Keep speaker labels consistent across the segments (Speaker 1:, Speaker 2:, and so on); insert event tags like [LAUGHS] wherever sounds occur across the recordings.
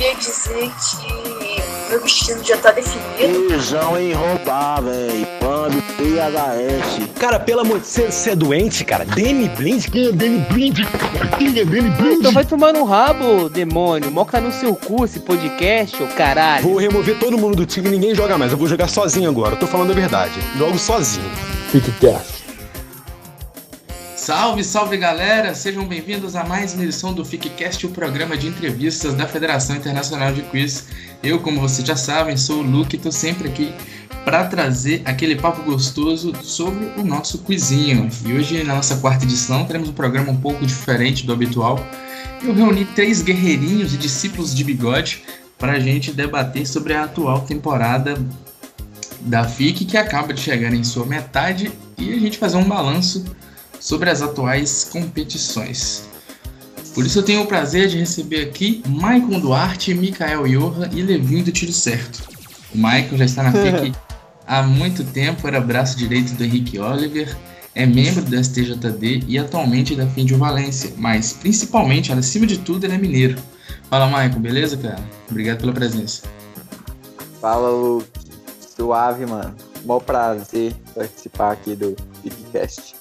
Speaker 1: queria dizer que meu destino já tá definido.
Speaker 2: Feijão em roubar, véi. Pambi, PHS.
Speaker 3: Cara, pelo amor de Deus, você é doente, cara? Demi Blind? Quem é Demi Blind? Quem é Demi Blind?
Speaker 4: Então vai tomar no rabo, demônio. Moca no seu cu esse podcast, ô caralho.
Speaker 3: Vou remover todo mundo do time e ninguém joga mais. Eu vou jogar sozinho agora. Eu tô falando a verdade. Jogo sozinho. Fique quieto.
Speaker 5: Salve, salve galera! Sejam bem-vindos a mais uma edição do FICCast, o programa de entrevistas da Federação Internacional de Quiz. Eu, como vocês já sabem, sou o Luke e tô sempre aqui para trazer aquele papo gostoso sobre o nosso quizinho. E hoje, na nossa quarta edição, teremos um programa um pouco diferente do habitual. Eu reuni três guerreirinhos e discípulos de bigode para a gente debater sobre a atual temporada da FIC, que acaba de chegar em sua metade, e a gente fazer um balanço sobre as atuais competições. Por isso eu tenho o prazer de receber aqui Maicon Duarte, Mikael Johan e Levinho do Tiro Certo. O Maicon já está na [LAUGHS] FIC há muito tempo, era braço direito do Henrique Oliver, é membro do STJD e atualmente é da Fim de Valência, mas principalmente, acima de tudo, ele é mineiro. Fala, Maicon, beleza, cara? Obrigado pela presença.
Speaker 6: Fala, Luke. Suave, mano. Mó prazer participar aqui do Bigcast.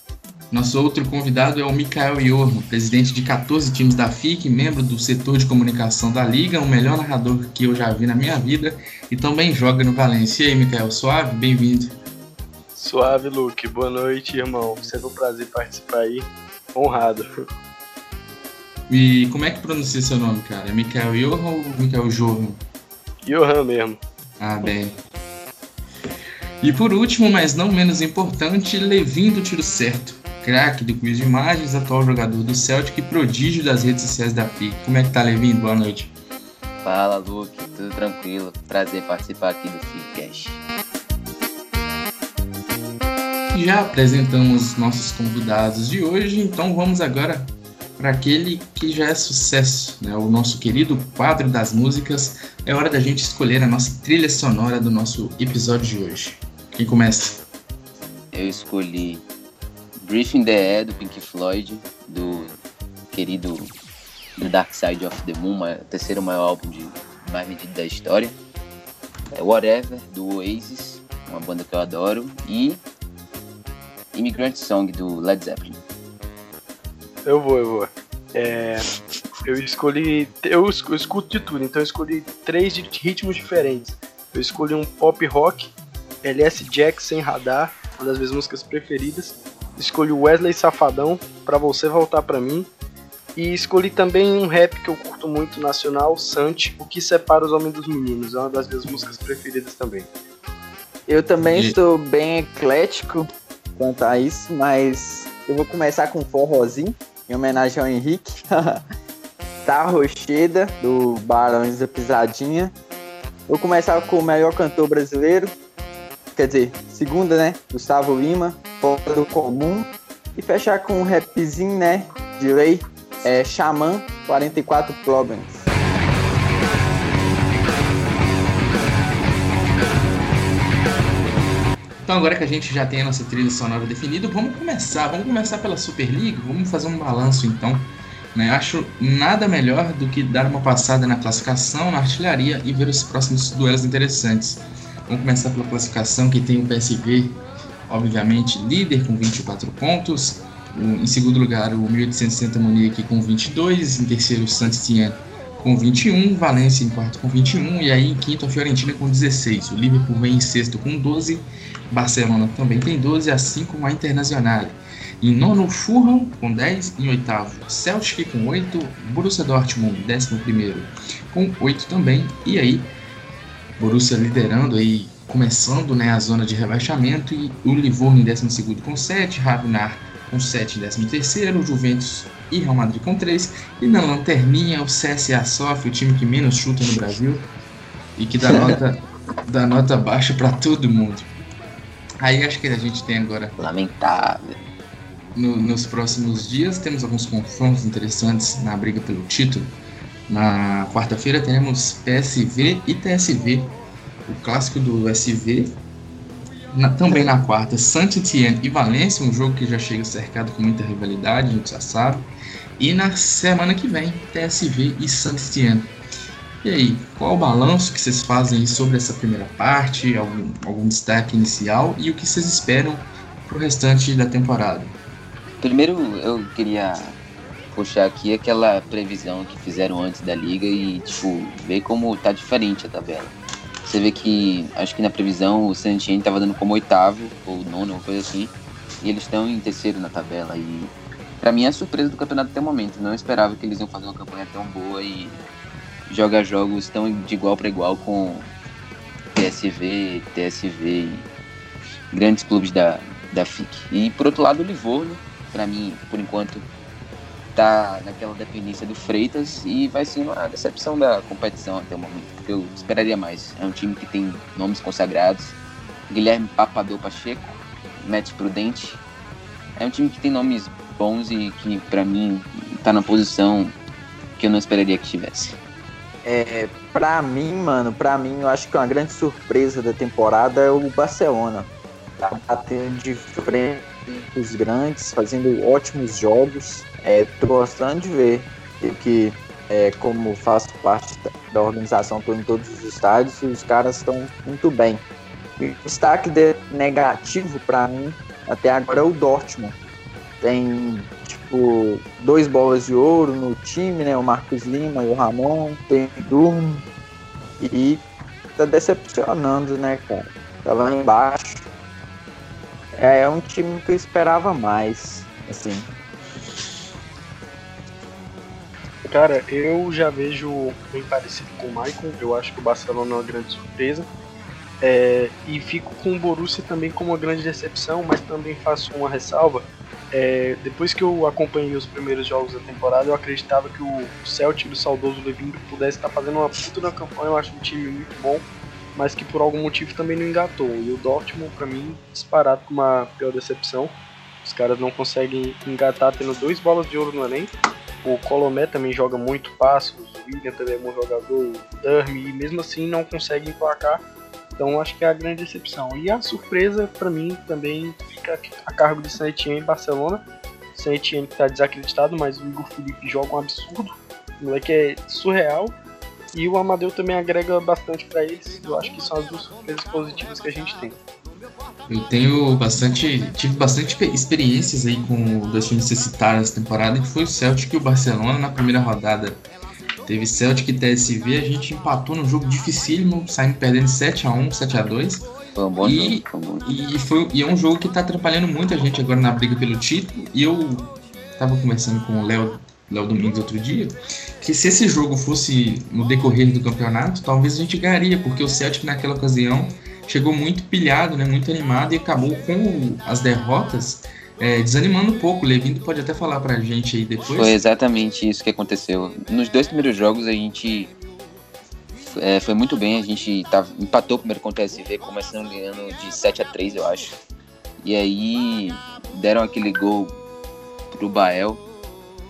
Speaker 5: Nosso outro convidado é o Mikael Iormo, presidente de 14 times da FIC, membro do setor de comunicação da Liga, o melhor narrador que eu já vi na minha vida e também joga no Valência. E aí, Mikael, suave? Bem-vindo.
Speaker 7: Suave, Luke. Boa noite, irmão. Sempre um prazer participar aí. Honrado.
Speaker 5: E como é que pronuncia seu nome, cara? É Mikael Johan ou Mikael Johan?
Speaker 7: Johan mesmo.
Speaker 5: Ah, bem. E por último, mas não menos importante, Levin do Tiro Certo craque do quiz de imagens, atual jogador do Celtic e prodígio das redes sociais da FIC. Como é que tá, Levin? Boa noite.
Speaker 8: Fala, Luke. Tudo tranquilo. Prazer participar aqui do FICcast.
Speaker 5: Já apresentamos nossos convidados de hoje, então vamos agora para aquele que já é sucesso, né? o nosso querido quadro das músicas. É hora da gente escolher a nossa trilha sonora do nosso episódio de hoje. Quem começa?
Speaker 8: Eu escolhi Briefing the Air do Pink Floyd, do querido The Dark Side of the Moon, o terceiro maior álbum de mais vendido da história. É Whatever, do Oasis, uma banda que eu adoro. E Immigrant Song, do Led Zeppelin.
Speaker 7: Eu vou, eu vou. É, eu escolhi. Eu, eu escuto de tudo, então eu escolhi três ritmos diferentes. Eu escolhi um pop rock, LS Jack sem radar, uma das minhas músicas preferidas escolhi Wesley Safadão, para você voltar para mim. E escolhi também um rap que eu curto muito, nacional, Sante, O que separa os homens dos meninos. É uma das minhas músicas preferidas também.
Speaker 6: Eu também e... estou bem eclético quanto a isso, mas eu vou começar com um forrozinho, em homenagem ao Henrique. [LAUGHS] tá Rocheda, do Barões da Pisadinha. Vou começar com o melhor cantor brasileiro, quer dizer, segunda, né? Gustavo Lima, fora do comum. E fechar com um rapzinho, né? De lei, é Xamã 44 Problems.
Speaker 5: Então agora que a gente já tem a nossa trilha sonora definida, vamos começar. Vamos começar pela Superliga, vamos fazer um balanço então. Né? Acho nada melhor do que dar uma passada na classificação, na artilharia e ver os próximos duelos interessantes. Vamos começar pela classificação, que tem o PSV, obviamente, líder com 24 pontos. Em segundo lugar, o 1860 Munique com 22. Em terceiro, o Saint-Étienne com 21. Valência em quarto com 21. E aí, em quinto, a Fiorentina com 16. O Liverpool vem em sexto com 12. Barcelona também tem 12, assim como a Internacional. Em nono, Fulham com 10. Em oitavo, Celtic com 8. Borussia Dortmund, décimo primeiro, com 8 também. E aí, Borussia liderando aí, começando né, a zona de rebaixamento, e o Livorno em 12 com 7, Ravnar com 7 em 13 o Juventus e Real Madrid com 3, e na lanterninha o CSA Sof, o time que menos chuta no Brasil, e que dá nota, [LAUGHS] dá nota baixa para todo mundo. Aí acho que a gente tem agora.
Speaker 8: Lamentável.
Speaker 5: No, nos próximos dias temos alguns confrontos interessantes na briga pelo título. Na quarta-feira teremos PSV e TSV, o clássico do SV. Na, também na quarta, Saint-Étienne e Valência, um jogo que já chega cercado com muita rivalidade, a gente já sabe. E na semana que vem, TSV e Saint-Étienne. E aí, qual o balanço que vocês fazem sobre essa primeira parte? Algum, algum destaque inicial e o que vocês esperam para o restante da temporada?
Speaker 8: Primeiro, eu queria puxar aqui aquela previsão que fizeram antes da liga e, tipo, ver como tá diferente a tabela. Você vê que, acho que na previsão, o Santini tava dando como oitavo, ou nono, uma coisa assim, e eles estão em terceiro na tabela. E, para mim, é a surpresa do campeonato até o momento. Não esperava que eles iam fazer uma campanha tão boa e jogar jogos tão de igual para igual com PSV, TSV e grandes clubes da, da FIC. E, por outro lado, o Livorno, para mim, por enquanto, tá naquela dependência do Freitas e vai ser uma decepção da competição até o momento, porque eu esperaria mais. É um time que tem nomes consagrados, Guilherme Papadou Pacheco, Matt Prudente. É um time que tem nomes bons e que para mim tá na posição que eu não esperaria que tivesse.
Speaker 6: É, pra mim, mano, pra mim, eu acho que uma grande surpresa da temporada é o Barcelona. Tá batendo de frente os grandes, fazendo ótimos jogos. É, tô gostando de ver que, é, como faço parte da organização, tô em todos os estádios, os caras estão muito bem. E destaque de negativo para mim até agora é o Dortmund. Tem tipo dois bolas de ouro no time, né? O Marcos Lima e o Ramon, tem o Durmo e tá decepcionando, né, cara? Tá lá embaixo. É, é um time que eu esperava mais, assim.
Speaker 7: Cara, eu já vejo bem parecido com o Maicon. Eu acho que o Barcelona é uma grande surpresa. É, e fico com o Borussia também como uma grande decepção, mas também faço uma ressalva. É, depois que eu acompanhei os primeiros jogos da temporada, eu acreditava que o Celtic do saudoso Levin pudesse estar fazendo uma puta na campanha. Eu acho um time muito bom, mas que por algum motivo também não engatou. E o Dortmund, para mim, disparado com uma pior decepção. Os caras não conseguem engatar tendo dois bolas de ouro no elenco. O Colomé também joga muito passos, o William também é bom jogador, o Durmi, e mesmo assim não consegue emplacar. Então acho que é a grande decepção. E a surpresa para mim também fica a cargo de Saint e Barcelona. Saint que está desacreditado, mas o Igor Felipe joga um absurdo. O moleque é surreal. E o Amadeu também agrega bastante para eles. Eu acho que são as duas surpresas positivas que a gente tem.
Speaker 5: Eu tenho bastante. tive bastante experiências aí com dois times que citaram essa temporada, que foi o Celtic e o Barcelona na primeira rodada. Teve Celtic e TSV, a gente empatou num jogo dificílimo, saindo perdendo 7x1, 7x2.
Speaker 8: Foi um bom
Speaker 5: e,
Speaker 8: jogo.
Speaker 5: E, foi, e é um jogo que tá atrapalhando muito a gente agora na briga pelo título. E eu tava conversando com o Léo Léo Domingos outro dia, que se esse jogo fosse no decorrer do campeonato, talvez a gente ganharia, porque o Celtic naquela ocasião chegou muito pilhado, né, muito animado e acabou com as derrotas é, desanimando um pouco. Levindo pode até falar pra gente aí depois.
Speaker 8: Foi exatamente isso que aconteceu. Nos dois primeiros jogos a gente é, foi muito bem, a gente tava, empatou primeiro contra o SV, começando ganhando de 7 a 3 eu acho. E aí deram aquele gol pro Bael,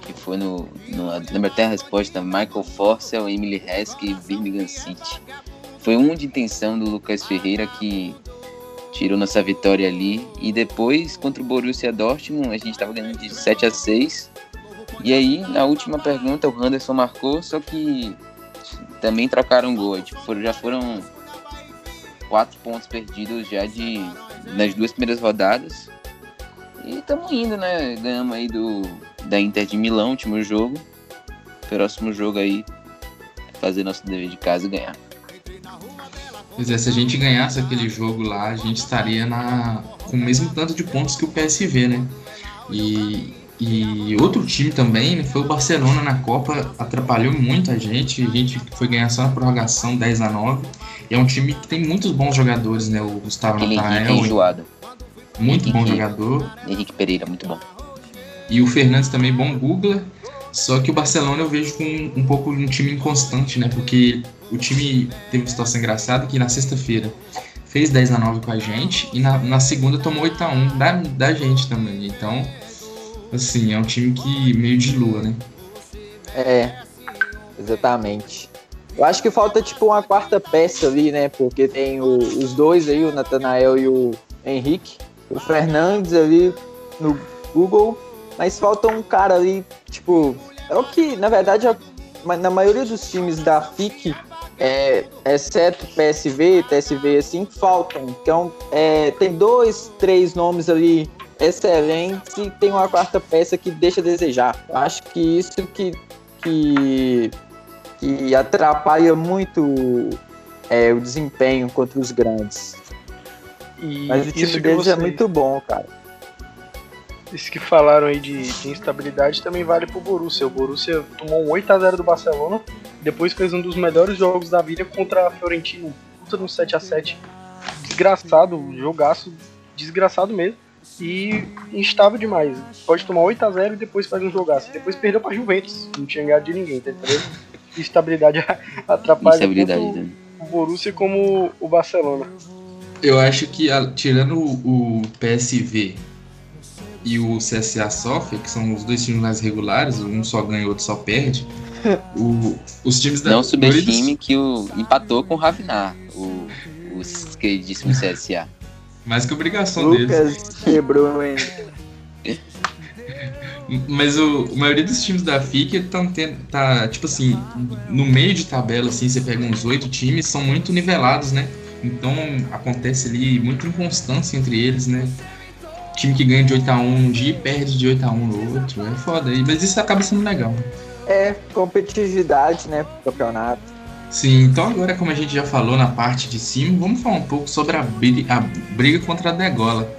Speaker 8: que foi no, no lembra até a resposta Michael Forcel, Emily Heskey e Birmingham City. Foi um de intenção do Lucas Ferreira que tirou nossa vitória ali. E depois, contra o Borussia Dortmund, a gente estava ganhando de 7 a 6 E aí, na última pergunta, o Anderson marcou, só que também trocaram gol. Tipo, já foram quatro pontos perdidos já de nas duas primeiras rodadas. E estamos indo, né? Ganhamos aí do da Inter de Milão, último jogo. Próximo jogo aí, fazer nosso dever de casa e ganhar.
Speaker 5: Pois é, se a gente ganhasse aquele jogo lá, a gente estaria na, com o mesmo tanto de pontos que o PSV, né? E, e outro time também né, foi o Barcelona na Copa, atrapalhou muito a gente. A gente foi ganhar só na prorrogação 10 a 9 E é um time que tem muitos bons jogadores, né? O Gustavo
Speaker 8: Henrique é enjoado.
Speaker 5: muito bom
Speaker 8: Henrique.
Speaker 5: jogador.
Speaker 8: Henrique Pereira, muito bom.
Speaker 5: E o Fernandes também, bom googler. Só que o Barcelona eu vejo com um pouco um time inconstante, né? Porque o time teve uma situação engraçada que na sexta-feira fez 10 a 9 com a gente e na, na segunda tomou 8 a 1 da, da gente também. Então, assim, é um time que meio de lua, né?
Speaker 6: É, exatamente. Eu acho que falta tipo uma quarta peça ali, né? Porque tem o- os dois aí, o Natanael e o Henrique. O Fernandes ali no Google. Mas falta um cara ali, tipo. É o que, na verdade, é na maioria dos times da FIC, é, exceto PSV, TSV, assim, faltam. Então, é, tem dois, três nomes ali excelentes e tem uma quarta peça que deixa a desejar. Eu acho que isso que, que, que atrapalha muito é, o desempenho contra os grandes.
Speaker 7: E
Speaker 6: Mas o time deles é
Speaker 7: você-
Speaker 6: muito bom, cara.
Speaker 7: Isso que falaram aí de, de instabilidade também vale pro Borussia. O Borussia tomou um 8x0 do Barcelona, depois fez um dos melhores jogos da vida contra a Fiorentina, um puta no 7x7. Desgraçado, um jogaço desgraçado mesmo. E instável demais. Pode tomar 8x0 e depois faz um jogaço. Depois perdeu pra Juventus, não tinha ganhado de ninguém, tá entendendo? [LAUGHS] Instabilidade atrapalha
Speaker 8: Instabilidade.
Speaker 7: tanto
Speaker 8: né?
Speaker 7: o Borussia como o Barcelona.
Speaker 5: Eu acho que, tirando o PSV e o CSA Sofia, que são os dois times mais regulares, um só ganha e o outro só perde, o- os times da
Speaker 8: Não
Speaker 5: maioria dos-
Speaker 8: subestime que o empatou com o Ravinar, o, o queridíssimo CSA.
Speaker 5: Mais que obrigação deles.
Speaker 6: Lucas quebrou, hein?
Speaker 5: Mas o, a maioria dos times da FIC estão tendo. Tá, tipo assim, no meio de tabela, assim, você pega uns oito times, são muito nivelados, né? Então acontece ali muita inconstância entre eles, né? Time que ganha de 8x1 um dia e perde de 8x1 no outro. É foda. Mas isso acaba sendo legal.
Speaker 6: É, competitividade, né, campeonato.
Speaker 5: Sim, então agora, como a gente já falou na parte de cima, vamos falar um pouco sobre a briga, a briga contra a degola.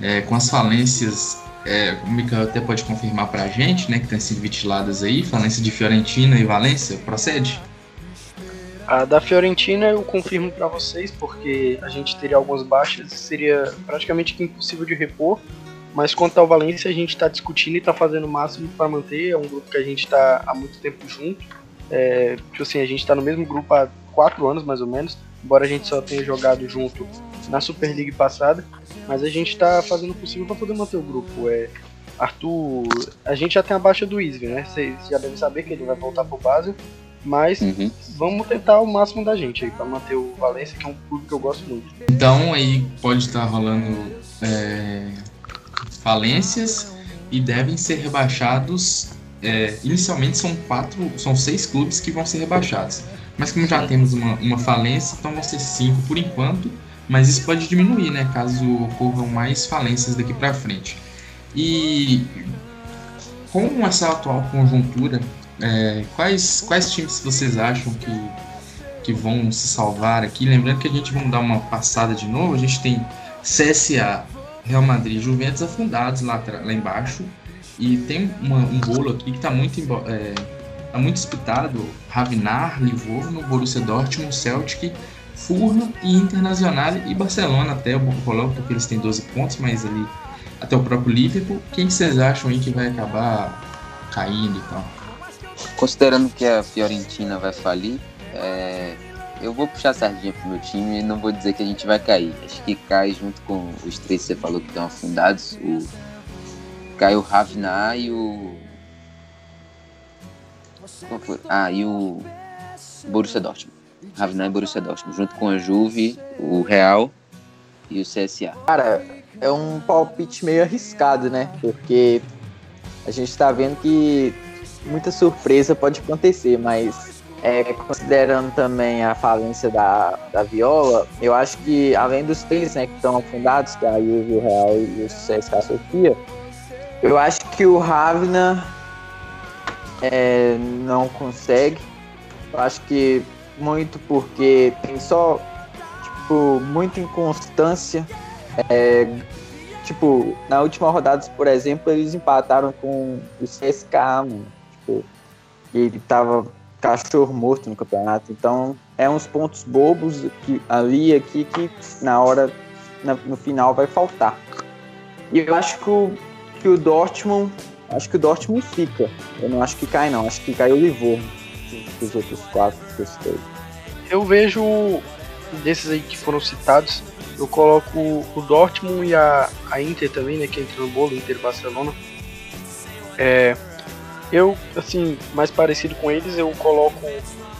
Speaker 5: É, com as falências, é, o Mikael até pode confirmar pra gente, né, que tem sido ventiladas aí, falência de Fiorentina e Valência, procede?
Speaker 7: A da Fiorentina eu confirmo pra vocês, porque a gente teria algumas baixas, seria praticamente impossível de repor. Mas quanto ao Valência, a gente tá discutindo e tá fazendo o máximo para manter. É um grupo que a gente tá há muito tempo junto. É, tipo assim, a gente tá no mesmo grupo há quatro anos mais ou menos, embora a gente só tenha jogado junto na Super League passada. Mas a gente tá fazendo o possível para poder manter o grupo. É, Arthur, a gente já tem a baixa do Isvi, né? Vocês já devem saber que ele vai voltar pro Basel. Mas
Speaker 8: Uhum.
Speaker 7: vamos tentar o máximo da gente aí pra manter o Valência, que é um clube que eu gosto muito.
Speaker 5: Então aí pode estar rolando é, falências e devem ser rebaixados. é, inicialmente são quatro, são seis clubes que vão ser rebaixados. Mas como já temos uma, uma falência, então vão ser cinco por enquanto. Mas isso pode diminuir, né? Caso ocorram mais falências daqui para frente. E com essa atual conjuntura, é, quais, quais times vocês acham que, que vão se salvar aqui? Lembrando que a gente vai dar uma passada de novo. A gente tem CSA, Real Madrid e Juventus afundados lá, lá embaixo. E tem uma- um bolo aqui que está muito, é, tá muito disputado. Ravinar, Livorno, Borussia Dortmund, Celtic, Fulham e Internacional e Barcelona até o Bocolão, porque eles têm 12 pontos, mas ali até o próprio Liverpool. Quem que vocês acham aí que vai acabar caindo e tal?
Speaker 8: Considerando que a Fiorentina vai falir, é, eu vou puxar a sardinha pro meu time e não vou dizer que a gente vai cair. Acho que cai junto com os três que você falou que estão afundados. O, cai o e o. Ah, e o Borussia Dortmund. Ravinar e Borussia Dortmund, junto com a Juve, o Real e o CSA.
Speaker 6: Cara, é um palpite meio arriscado, né? Porque a gente tá vendo que muita surpresa pode acontecer, mas é, considerando também a falência da, da Viola, eu acho que além dos três né, que estão afundados, que é a Juve, o Real e o CSKA Sofia, eu acho que o Ravna é, não consegue. Eu acho que muito porque tem só tipo, muita inconstância. É, tipo, na última rodada, por exemplo, eles empataram com o CSK, mano. Tipo, ele tava cachorro morto no campeonato. Então, é uns pontos bobos que, ali aqui que na hora, na- no final, vai faltar. E eu acho que o, que o Dortmund, acho que o Dortmund fica. Eu não acho que cai, não. Acho que cai o Livorno. Os outros quatro que eu citei.
Speaker 7: Eu vejo desses aí que foram citados, eu coloco o Dortmund e a, a Inter também, né, que entra no bolo, Inter Barcelona. É, eu, assim, mais parecido com eles, eu coloco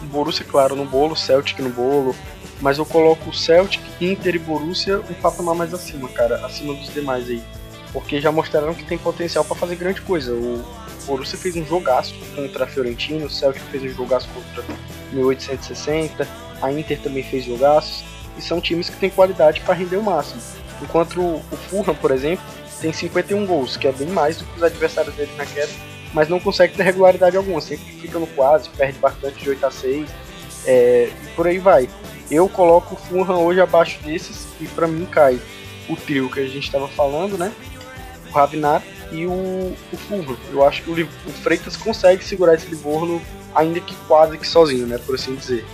Speaker 7: o Borussia, claro, no bolo, Celtic no bolo, mas eu coloco o Celtic, Inter e Borussia um patamar mais acima, cara, acima dos demais aí. Porque já mostraram que tem potencial para fazer grande coisa. O Borussia fez um jogaço contra a Fiorentina, o Celtic fez um jogaço contra 1860, a Inter também fez jogaços, e são times que têm qualidade para render o máximo. Enquanto o Fulham, por exemplo, tem 51 gols, que é bem mais do que os adversários dele na queda, mas não consegue ter regularidade alguma, sempre fica no quase, perde bastante de 8 a 6, é, e por aí vai. Eu coloco o Fulham hoje abaixo desses, e para mim cai o trio que a gente estava falando, né? O Ravinar e o, o Fulham. Eu acho que o, o Freitas consegue segurar esse Livorno, ainda que quase que sozinho, né? Por assim dizer.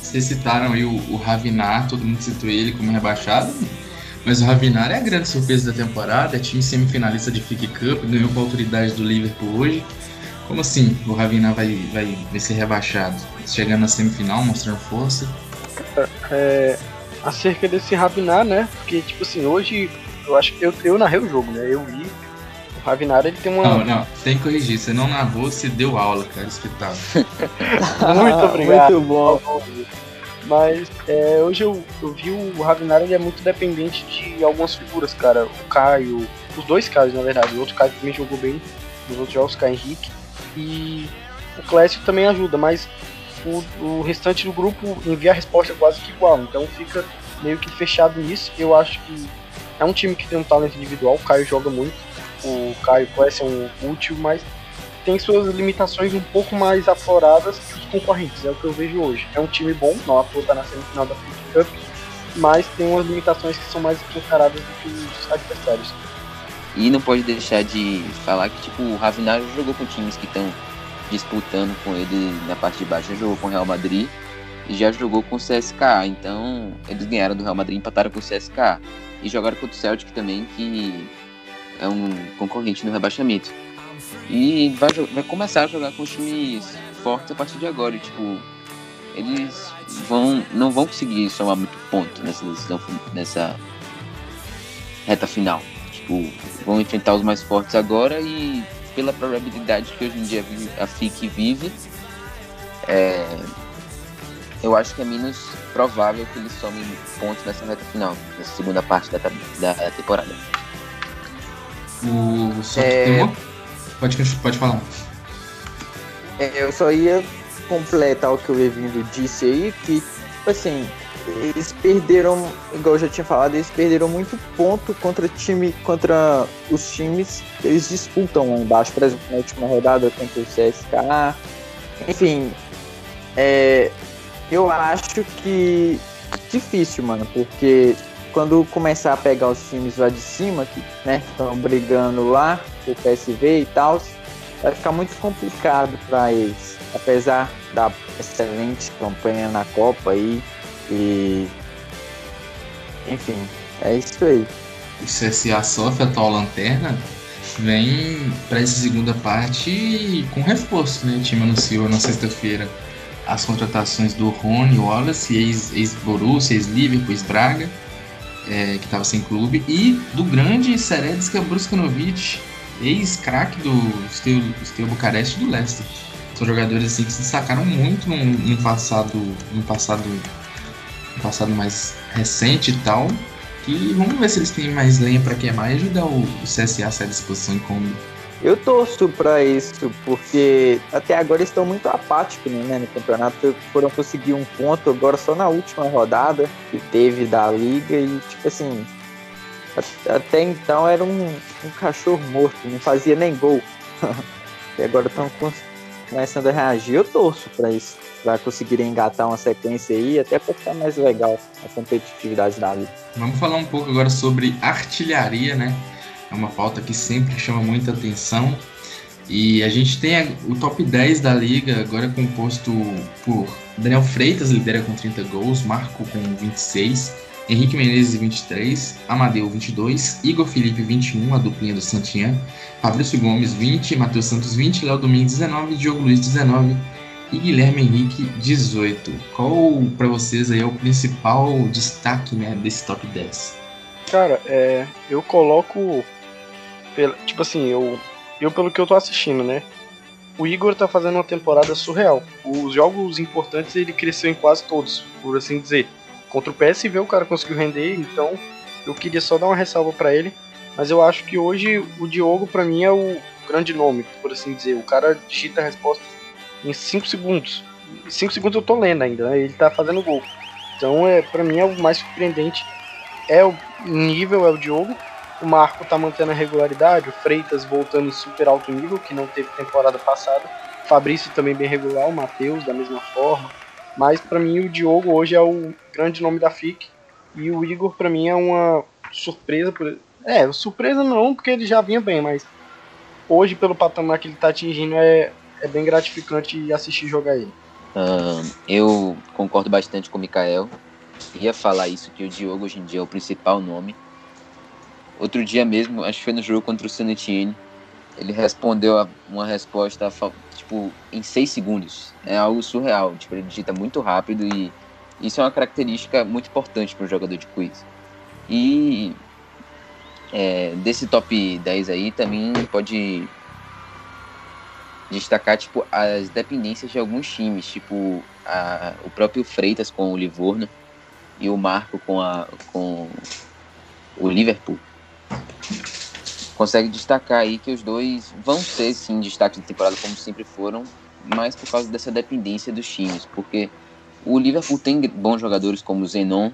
Speaker 5: Vocês citaram aí o, o Ravinar, todo mundo citou ele como rebaixado. Mas o Ravinar é a grande surpresa da temporada, é time semifinalista de FIC Cup, ganhou com a autoridade do Liverpool hoje. Como assim o Ravinar vai, vai, vai ser rebaixado? Chegando na semifinal, mostrando força?
Speaker 7: É, acerca desse Ravinar, né? Porque, tipo assim, hoje eu acho que eu, eu narrei o jogo, né? Eu vi. O Ravinar ele tem uma.
Speaker 5: Não, não, tem que corrigir. Você não narrou, você deu aula, cara. Espetáculo. [LAUGHS]
Speaker 7: Muito obrigado.
Speaker 6: Muito bom.
Speaker 7: Mas é, hoje eu, eu vi o Ravinar ele é muito dependente de algumas figuras, cara. O Caio, os dois Caios, na verdade. O outro Caio também jogou bem nos outros jogos, o Caio Henrique. E o Clássico também ajuda, mas o, o restante do grupo envia a resposta quase que igual. Então fica meio que fechado nisso. Eu acho que é um time que tem um talento individual. O Caio joga muito. O Caio parece ser um útil, mas tem suas limitações um pouco mais afloradas que os concorrentes, é o que eu vejo hoje. É um time bom, não à toa tá na semifinal da FIC Cup, mas tem umas limitações que são mais encaradas do que os adversários.
Speaker 8: E não pode deixar de falar que tipo, o Ravinar jogou com times que estão disputando com ele na parte de baixo, já jogou com o Real Madrid e já jogou com o CSKA, então eles ganharam do Real Madrid empataram com o CSKA. E jogaram contra o Celtic também, que é um concorrente no rebaixamento. E vai, vai começar a jogar com times fortes a partir de agora. E, tipo, eles vão, não vão conseguir somar muito ponto nessa decisão, nessa reta final. Tipo, vão enfrentar os mais fortes agora e pela probabilidade que hoje em dia a FIC vive, é, eu acho que é menos provável que eles somem pontos nessa reta final, nessa segunda parte da, da temporada.
Speaker 5: O só que é... tem uma... pode, pode falar.
Speaker 6: É, eu só ia completar o que o Evindo disse aí, que, assim, eles perderam, igual eu já tinha falado, eles perderam muito ponto contra time, contra os times que eles disputam lá embaixo, por exemplo, na última rodada contra o CSK. Enfim, é, eu acho que difícil, mano, porque quando começar a pegar os times lá de cima, que né, estão brigando lá, o PSV e tal, vai ficar muito complicado para eles. Apesar da excelente campanha na Copa aí, e. Enfim, é isso aí.
Speaker 5: O CSA sofre, a atual lanterna, vem para essa segunda parte com reforço, né? O time anunciou na sexta-feira as contratações do Rony Wallace, ex-Borussia, ex ex-Liverpool, ex-Braga é, que estava sem clube, e do grande Seredska Bruskanovic, ex-craque do Steel Bucareste do Leicester. São jogadores assim que se destacaram muito num passado, num passado, num passado mais recente e tal. E vamos ver se eles têm mais lenha para queimar e ajudar o, o CSA a sair da disposição incômoda.
Speaker 6: Eu torço para isso, porque até agora estão muito apáticos né, no campeonato. Foram conseguir um ponto agora só na última rodada que teve da liga e, tipo assim, até então era um, um cachorro morto, não fazia nem gol. [LAUGHS] e agora estão começando a reagir. Eu torço para isso, para conseguirem engatar uma sequência aí, até para ficar mais legal a competitividade da liga.
Speaker 5: Vamos falar um pouco agora sobre artilharia, né? É uma pauta que sempre chama muita atenção. E a gente tem o top 10 da liga, agora composto por Daniel Freitas, lidera com 30 gols, Marco com 26, Henrique Menezes 23, Amadeu 22, Igor Felipe 21, a duplinha do Santinha, Fabrício Gomes 20, Matheus Santos 20, Léo Domingues 19, Diogo Luiz 19 e Guilherme Henrique 18. Qual para vocês aí é o principal destaque né, desse top 10?
Speaker 7: Cara, é, eu coloco tipo assim, eu, eu pelo que eu tô assistindo, né? O Igor tá fazendo uma temporada surreal. Os jogos importantes ele cresceu em quase todos, por assim dizer. Contra o PSV o cara conseguiu render, então eu queria só dar uma ressalva para ele. Mas eu acho que hoje o Diogo, pra mim, é o grande nome, por assim dizer. O cara digita a resposta em 5 segundos. Em 5 segundos eu tô lendo ainda, né? Ele tá fazendo gol. Então, é, pra mim, é o mais surpreendente. É o nível, é o Diogo. O Marco tá mantendo a regularidade. O Freitas voltando em super alto nível, que não teve temporada passada. Fabrício também bem regular. O Matheus, da mesma forma. Mas pra mim, o Diogo hoje é o grande nome da FIC. E o Igor, pra mim, é uma surpresa. Por... É, surpresa não, porque ele já vinha bem, mas hoje, pelo patamar que ele tá atingindo, é, é bem gratificante assistir jogar ele.
Speaker 8: Ahn, eu concordo bastante com o Mikael. Ia falar isso, que o Diogo hoje em dia é o principal nome. Outro dia mesmo, acho que foi no jogo contra o Sanetien, ele respondeu a- uma resposta tipo em seis segundos. É algo surreal. Tipo, ele digita muito rápido e isso é uma característica muito importante para um jogador de quiz. E é, desse top 10 aí também pode destacar tipo as dependências de alguns times, tipo a- o próprio Freitas com o Livorno e o Marco com a com o Liverpool. Consegue destacar aí que os dois vão ser sim destaque da temporada como sempre foram, mas por causa dessa dependência dos times, porque o Liverpool tem bons jogadores como o Zenon,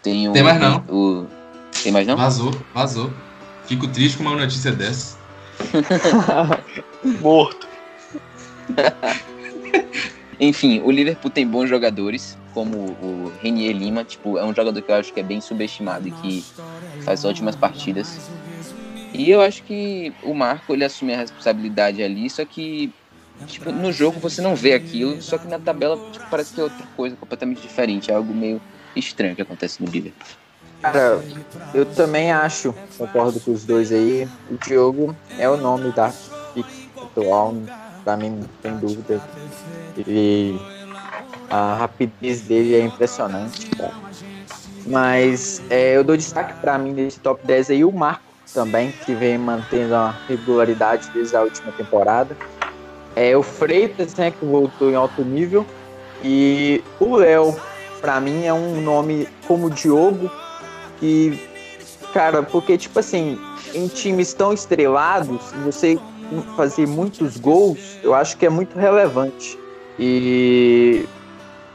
Speaker 8: tem o
Speaker 5: Tem mais não.
Speaker 8: o tem mais não?
Speaker 5: Vazou, vazou. Fico triste com uma notícia dessa. [LAUGHS]
Speaker 7: Morto. [LAUGHS]
Speaker 8: Enfim, o Liverpool tem bons jogadores, como o Renier Lima, tipo, é um jogador que eu acho que é bem subestimado e que faz ótimas partidas. E eu acho que o Marco, ele assume a responsabilidade ali, só que tipo, no jogo você não vê aquilo, só que na tabela tipo, parece que é outra coisa completamente diferente, é algo meio estranho que acontece no Liverpool.
Speaker 6: Cara, eu também acho, concordo com os dois aí. O Diogo é o nome da atual, pra mim não tem dúvida. Ele, a rapidez dele é impressionante. Mas é, eu dou destaque pra mim nesse top 10 aí o Marco também, que vem mantendo a regularidade desde a última temporada. É o Freitas, né, que voltou em alto nível. E o Léo, pra mim, é um nome como Diogo, que, cara, porque, tipo assim, em times tão estrelados, você fazer muitos gols, eu acho que é muito relevante. E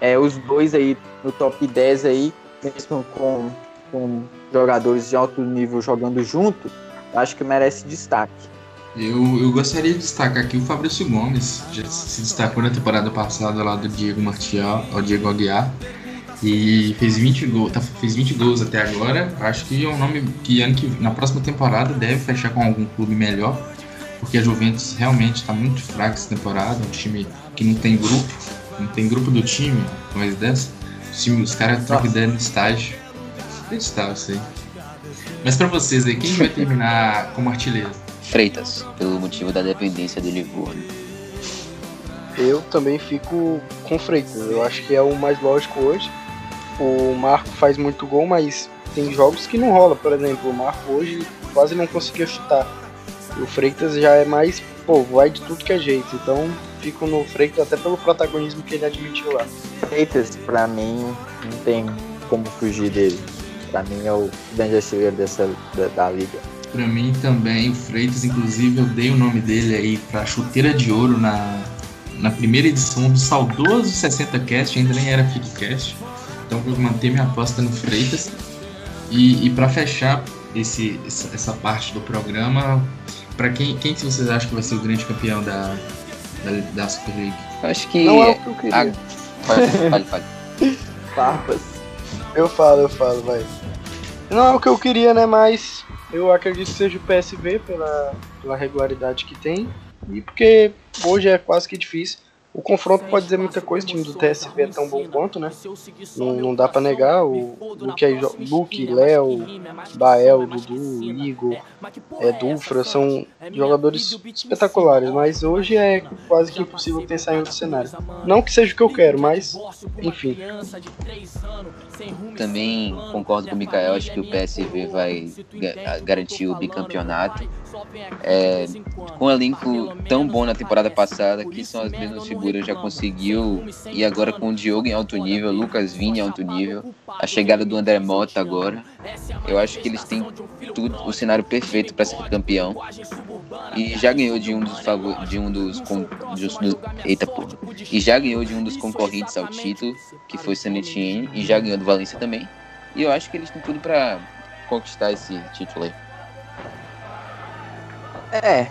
Speaker 6: é, os dois aí no top 10 aí, mesmo com, com jogadores de alto nível jogando junto, acho que merece destaque.
Speaker 5: Eu, eu gostaria de destacar aqui o Fabrício Gomes, já se destacou na temporada passada lá do Diego Martial, ao Diego Aguiar, e fez 20 gols, tá, fez 20 gols até agora. Acho que é um nome que, ano que na próxima temporada deve fechar com algum clube melhor, porque a Juventus realmente está muito fraca essa temporada, um time que não tem grupo, não tem grupo do time, mais dessa. Os, time, os caras trocam ideia no estágio. Acreditável isso aí. Mas pra vocês aí, quem vai terminar como artilheiro?
Speaker 8: Freitas, pelo motivo da dependência do Livorno.
Speaker 7: Eu também fico com Freitas. Eu acho que é o mais lógico hoje. O Marco faz muito gol, mas tem jogos que não rola. Por exemplo, o Marco hoje quase não conseguiu chutar. E o Freitas já é mais, pô, vai de tudo que é jeito. Então fico no Freitas até pelo protagonismo que ele admitiu lá.
Speaker 6: Freitas, pra mim, não tem como fugir dele. Pra mim é o grande artilheiro dessa, da, da liga.
Speaker 5: Pra mim também, o Freitas, inclusive, eu dei o nome dele aí pra chuteira de ouro na, na primeira edição do saudoso 60cast, ainda nem era FICCast. Então vou manter minha aposta no Freitas. E, e para fechar esse, essa, essa parte do programa, para quem, quem que vocês acham que vai ser o grande campeão da, da, da Super League?
Speaker 8: Acho que.
Speaker 7: Não é o que eu queria.
Speaker 8: a- Fale, fale, fale.
Speaker 6: Farpas.
Speaker 7: Eu falo, eu falo, vai. Não é o que eu queria, né? Mas eu acredito que seja o PSV pela, pela regularidade que tem. E porque hoje é quase que difícil. O confronto pode dizer muita coisa, o time do TSV é tão bom quanto, né? Não, não dá pra negar. O Luke, aí jo- Luke Léo, Bael, Dudu, Igor, é, Dufra são jogadores espetaculares, mas hoje é quase que impossível pensar em outro cenário. Não que seja o que eu quero, mas enfim.
Speaker 8: Também concordo com o Mikael, acho que o PSV vai ga- garantir o bicampeonato. É, com um elenco tão bom na temporada passada, que são as mesmas figuras Segura já conseguiu. E agora com o Diogo em alto nível, Lucas Vini em alto nível, a chegada do André Mota agora. Eu acho que eles têm tudo, o cenário perfeito para ser campeão. E já ganhou de um dos favor, de um dos, com, de, do, eita porra. E já ganhou de um dos concorrentes ao título, que foi Sanetien, e já ganhou do Valência também. E eu acho que eles têm tudo para conquistar esse título aí.
Speaker 6: É.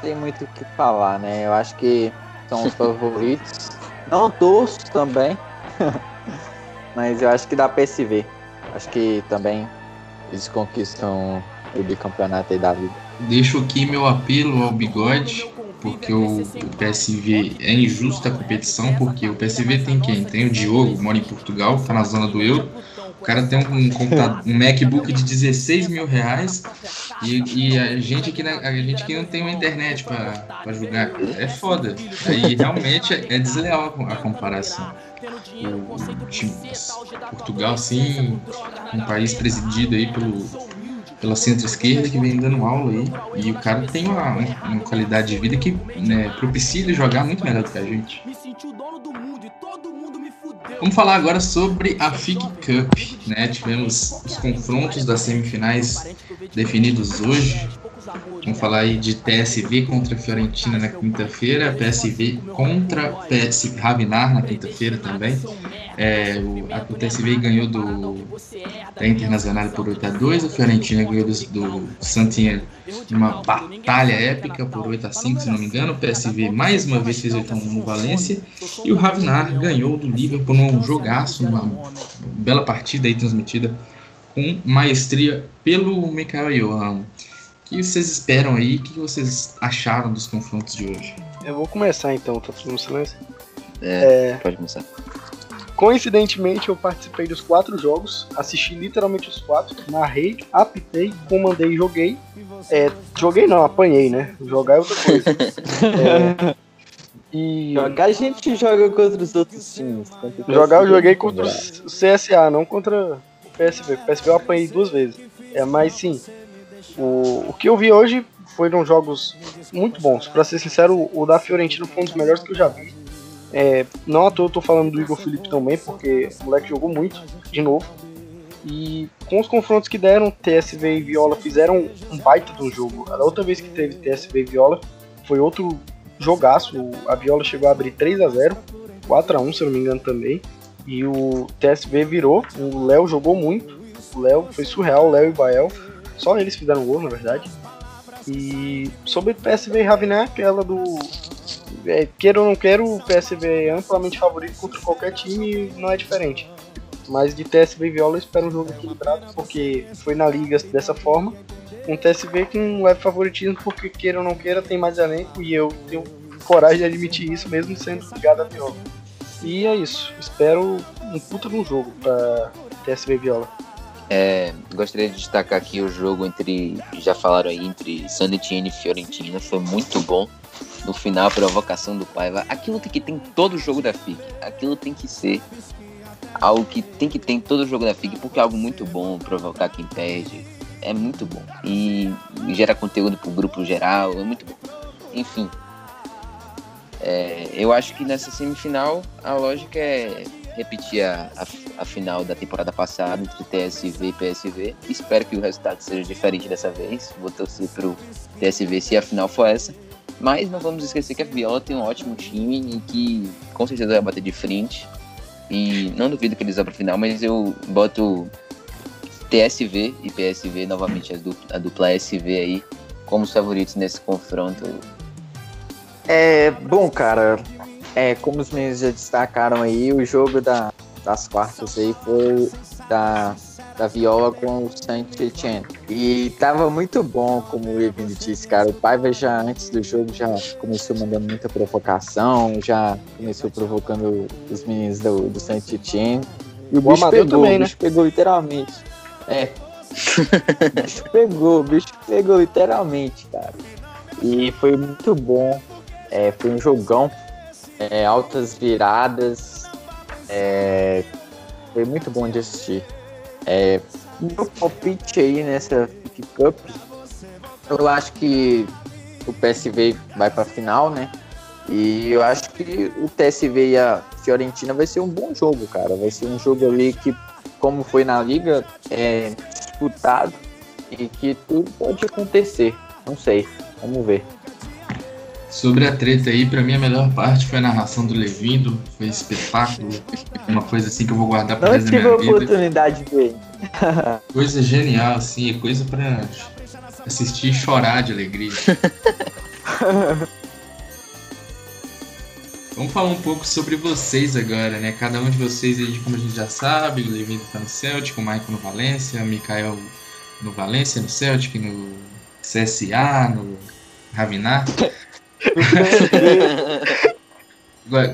Speaker 6: Tem muito o que falar, né? Eu acho que são os favoritos. [LAUGHS] Não torço também. [LAUGHS] Mas eu acho que dá PSV. Acho que também eles conquistam o bicampeonato aí da vida.
Speaker 5: Deixo aqui meu apelo ao bigode, porque o, o PSV é injusta a competição, porque o PSV tem quem? Tem o Diogo, mora em Portugal, tá na zona do euro. O cara tem um, computador, um MacBook de 16 mil reais e, e, a gente aqui a gente aqui não tem uma internet para jogar. É foda. Aí realmente é, desleal a comparação. O, o, Portugal, assim, um país presidido aí pelo, pela centro-esquerda que vem dando aula aí. E o cara tem uma, uma qualidade de vida que né, propicia ele jogar muito melhor do que a gente. Vamos falar agora sobre a FIG Cup. Né? Tivemos os confrontos das semifinais definidos hoje. Vamos falar aí de TSV contra Fiorentina na quinta-feira, PSV contra PS Ravinar na quinta-feira também. É, o, a, o TSV ganhou do, da Internacional por 8 a 2 a Fiorentina ganhou do, do Santinha uma batalha épica por 8 a 5 se não me engano. O PSV mais uma vez fez 8 a 1 no Valência e o Ravinar ganhou do Liverpool num jogaço, uma bela partida aí transmitida com maestria pelo Michael Johan. O que vocês esperam aí? O que vocês acharam dos confrontos de hoje?
Speaker 7: Eu vou começar então, tá tudo no silêncio?
Speaker 8: É, é, pode começar.
Speaker 7: Coincidentemente, eu participei dos quatro jogos, assisti literalmente os quatro, narrei, apitei, comandei e joguei. É, joguei não, apanhei, né? Jogar é outra coisa. [LAUGHS] é,
Speaker 6: e... Jogar a gente joga contra os outros times.
Speaker 7: Jogar eu joguei contra o CSA, não contra o PSV. O PSV eu apanhei duas vezes. É, mas sim, o, o que eu vi hoje foram jogos muito bons. Para ser sincero, o da Fiorentina foi um dos melhores que eu já vi. É, não à toa eu tô falando do Igor Felipe também, porque o moleque jogou muito, de novo. E com os confrontos que deram, TSV e Viola fizeram um baita do jogo. A outra vez que teve TSV e Viola foi outro jogaço. A Viola chegou a abrir 3 a 0 4 a 1 se eu não me engano também. E o TSV virou. O Léo jogou muito. O Léo foi surreal, o Léo e o Bael. Só eles fizeram gol, na verdade. E sobre PSV e Ravinar, aquela do é, queira ou não queira, o PSV é amplamente favorito contra qualquer time e não é diferente. Mas de TSV e Viola eu espero um jogo equilibrado, porque foi na liga dessa forma. Um TSV com um leve favoritismo, porque queira ou não queira, tem mais elenco e eu tenho coragem de admitir isso mesmo sendo ligado a Viola. E é isso. Espero um puta de um jogo para TSV e Viola.
Speaker 8: É, gostaria de destacar aqui o jogo entre, já falaram aí, entre San Etienne e Fiorentina, foi muito bom no final, a provocação do Paiva. Aquilo tem que ter em todo jogo da FIG. Aquilo tem que ser algo que tem que ter em todo jogo da FIG, porque é algo muito bom, provocar quem perde. É muito bom. E, e gera conteúdo pro grupo geral, é muito bom. Enfim. É, eu acho que nessa semifinal a lógica é repetir a, a, a, final da temporada passada entre TSV e PSV. Espero que o resultado seja diferente dessa vez. Vou torcer pro TSV se a final for essa. Mas não vamos esquecer que a Viola tem um ótimo time e que com certeza vai bater de frente. E não duvido que eles vão para final, mas eu boto TSV e PSV novamente, a dupla, a dupla SV aí, como os favoritos nesse confronto.
Speaker 6: É, bom, cara, é, como os meninos já destacaram aí, o jogo da, das quartas aí foi da da Viola com o Saint-Etienne. E tava muito bom, como o Evino disse, cara. O Paiva já, antes do jogo, já começou mandando muita provocação, já começou provocando os meninos do, do Saint-Etienne. E o, o bicho pegou, também, né? o bicho pegou literalmente. É. [LAUGHS] o bicho pegou, o bicho pegou literalmente, cara. E foi muito bom. É, foi um jogão. É, altas viradas. É, foi muito bom de assistir. É, meu palpite aí nessa Cup, eu acho que o PSV vai para a final, né? E eu acho que o TSV e a Fiorentina vai ser um bom jogo, cara. Vai ser um jogo ali que, como foi na Liga, é disputado e que tudo pode acontecer. Não sei. Vamos ver.
Speaker 5: Sobre a treta aí, pra mim a melhor parte foi a narração do Levindo, foi espetáculo, uma coisa assim que eu vou guardar
Speaker 6: Não
Speaker 5: resto da
Speaker 6: tive a oportunidade de ver. [LAUGHS]
Speaker 5: Coisa genial, assim, é coisa pra assistir e chorar de alegria. [LAUGHS] Vamos falar um pouco sobre vocês agora, né? Cada um de vocês aí, como a gente já sabe, o Levindo tá no Celtic, o Michael no Valência, o Mikael no Valência, no Celtic, no CSA, no Ravinar.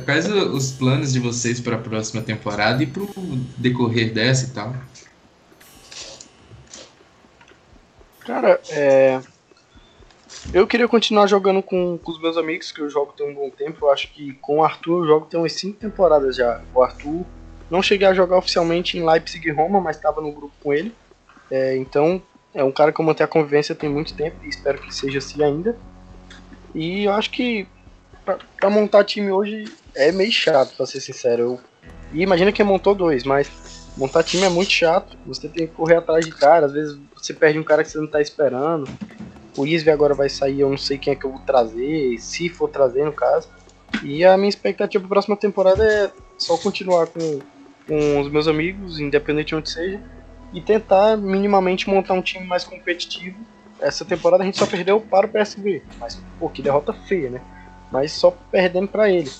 Speaker 5: Quais o- os planos de vocês para a próxima temporada e pro decorrer dessa e tal?
Speaker 7: Cara, é. Eu queria continuar jogando com, com os meus amigos, que eu jogo tem um bom tempo. Eu acho que com o Arthur eu jogo tem umas 5 temporadas já. O Arthur não cheguei a jogar oficialmente em Leipzig e Roma, mas estava no grupo com ele. É, então é um cara que eu mantenho a convivência tem muito tempo e espero que seja assim ainda. E eu acho que pra, pra montar time hoje é meio chato, pra ser sincero. Eu, e imagina quem montou dois, mas montar time é muito chato. Você tem que correr atrás de cara, às vezes você perde um cara que você não tá esperando. O Isvi agora vai sair, eu não sei quem é que eu vou trazer, se for trazer no caso. E a minha expectativa para próxima temporada é só continuar com, com os meus amigos, independente de onde seja, e tentar minimamente montar um time mais competitivo. Essa temporada a gente só perdeu para o PSV, mas pô, que derrota feia, né? Mas só perdendo para ele.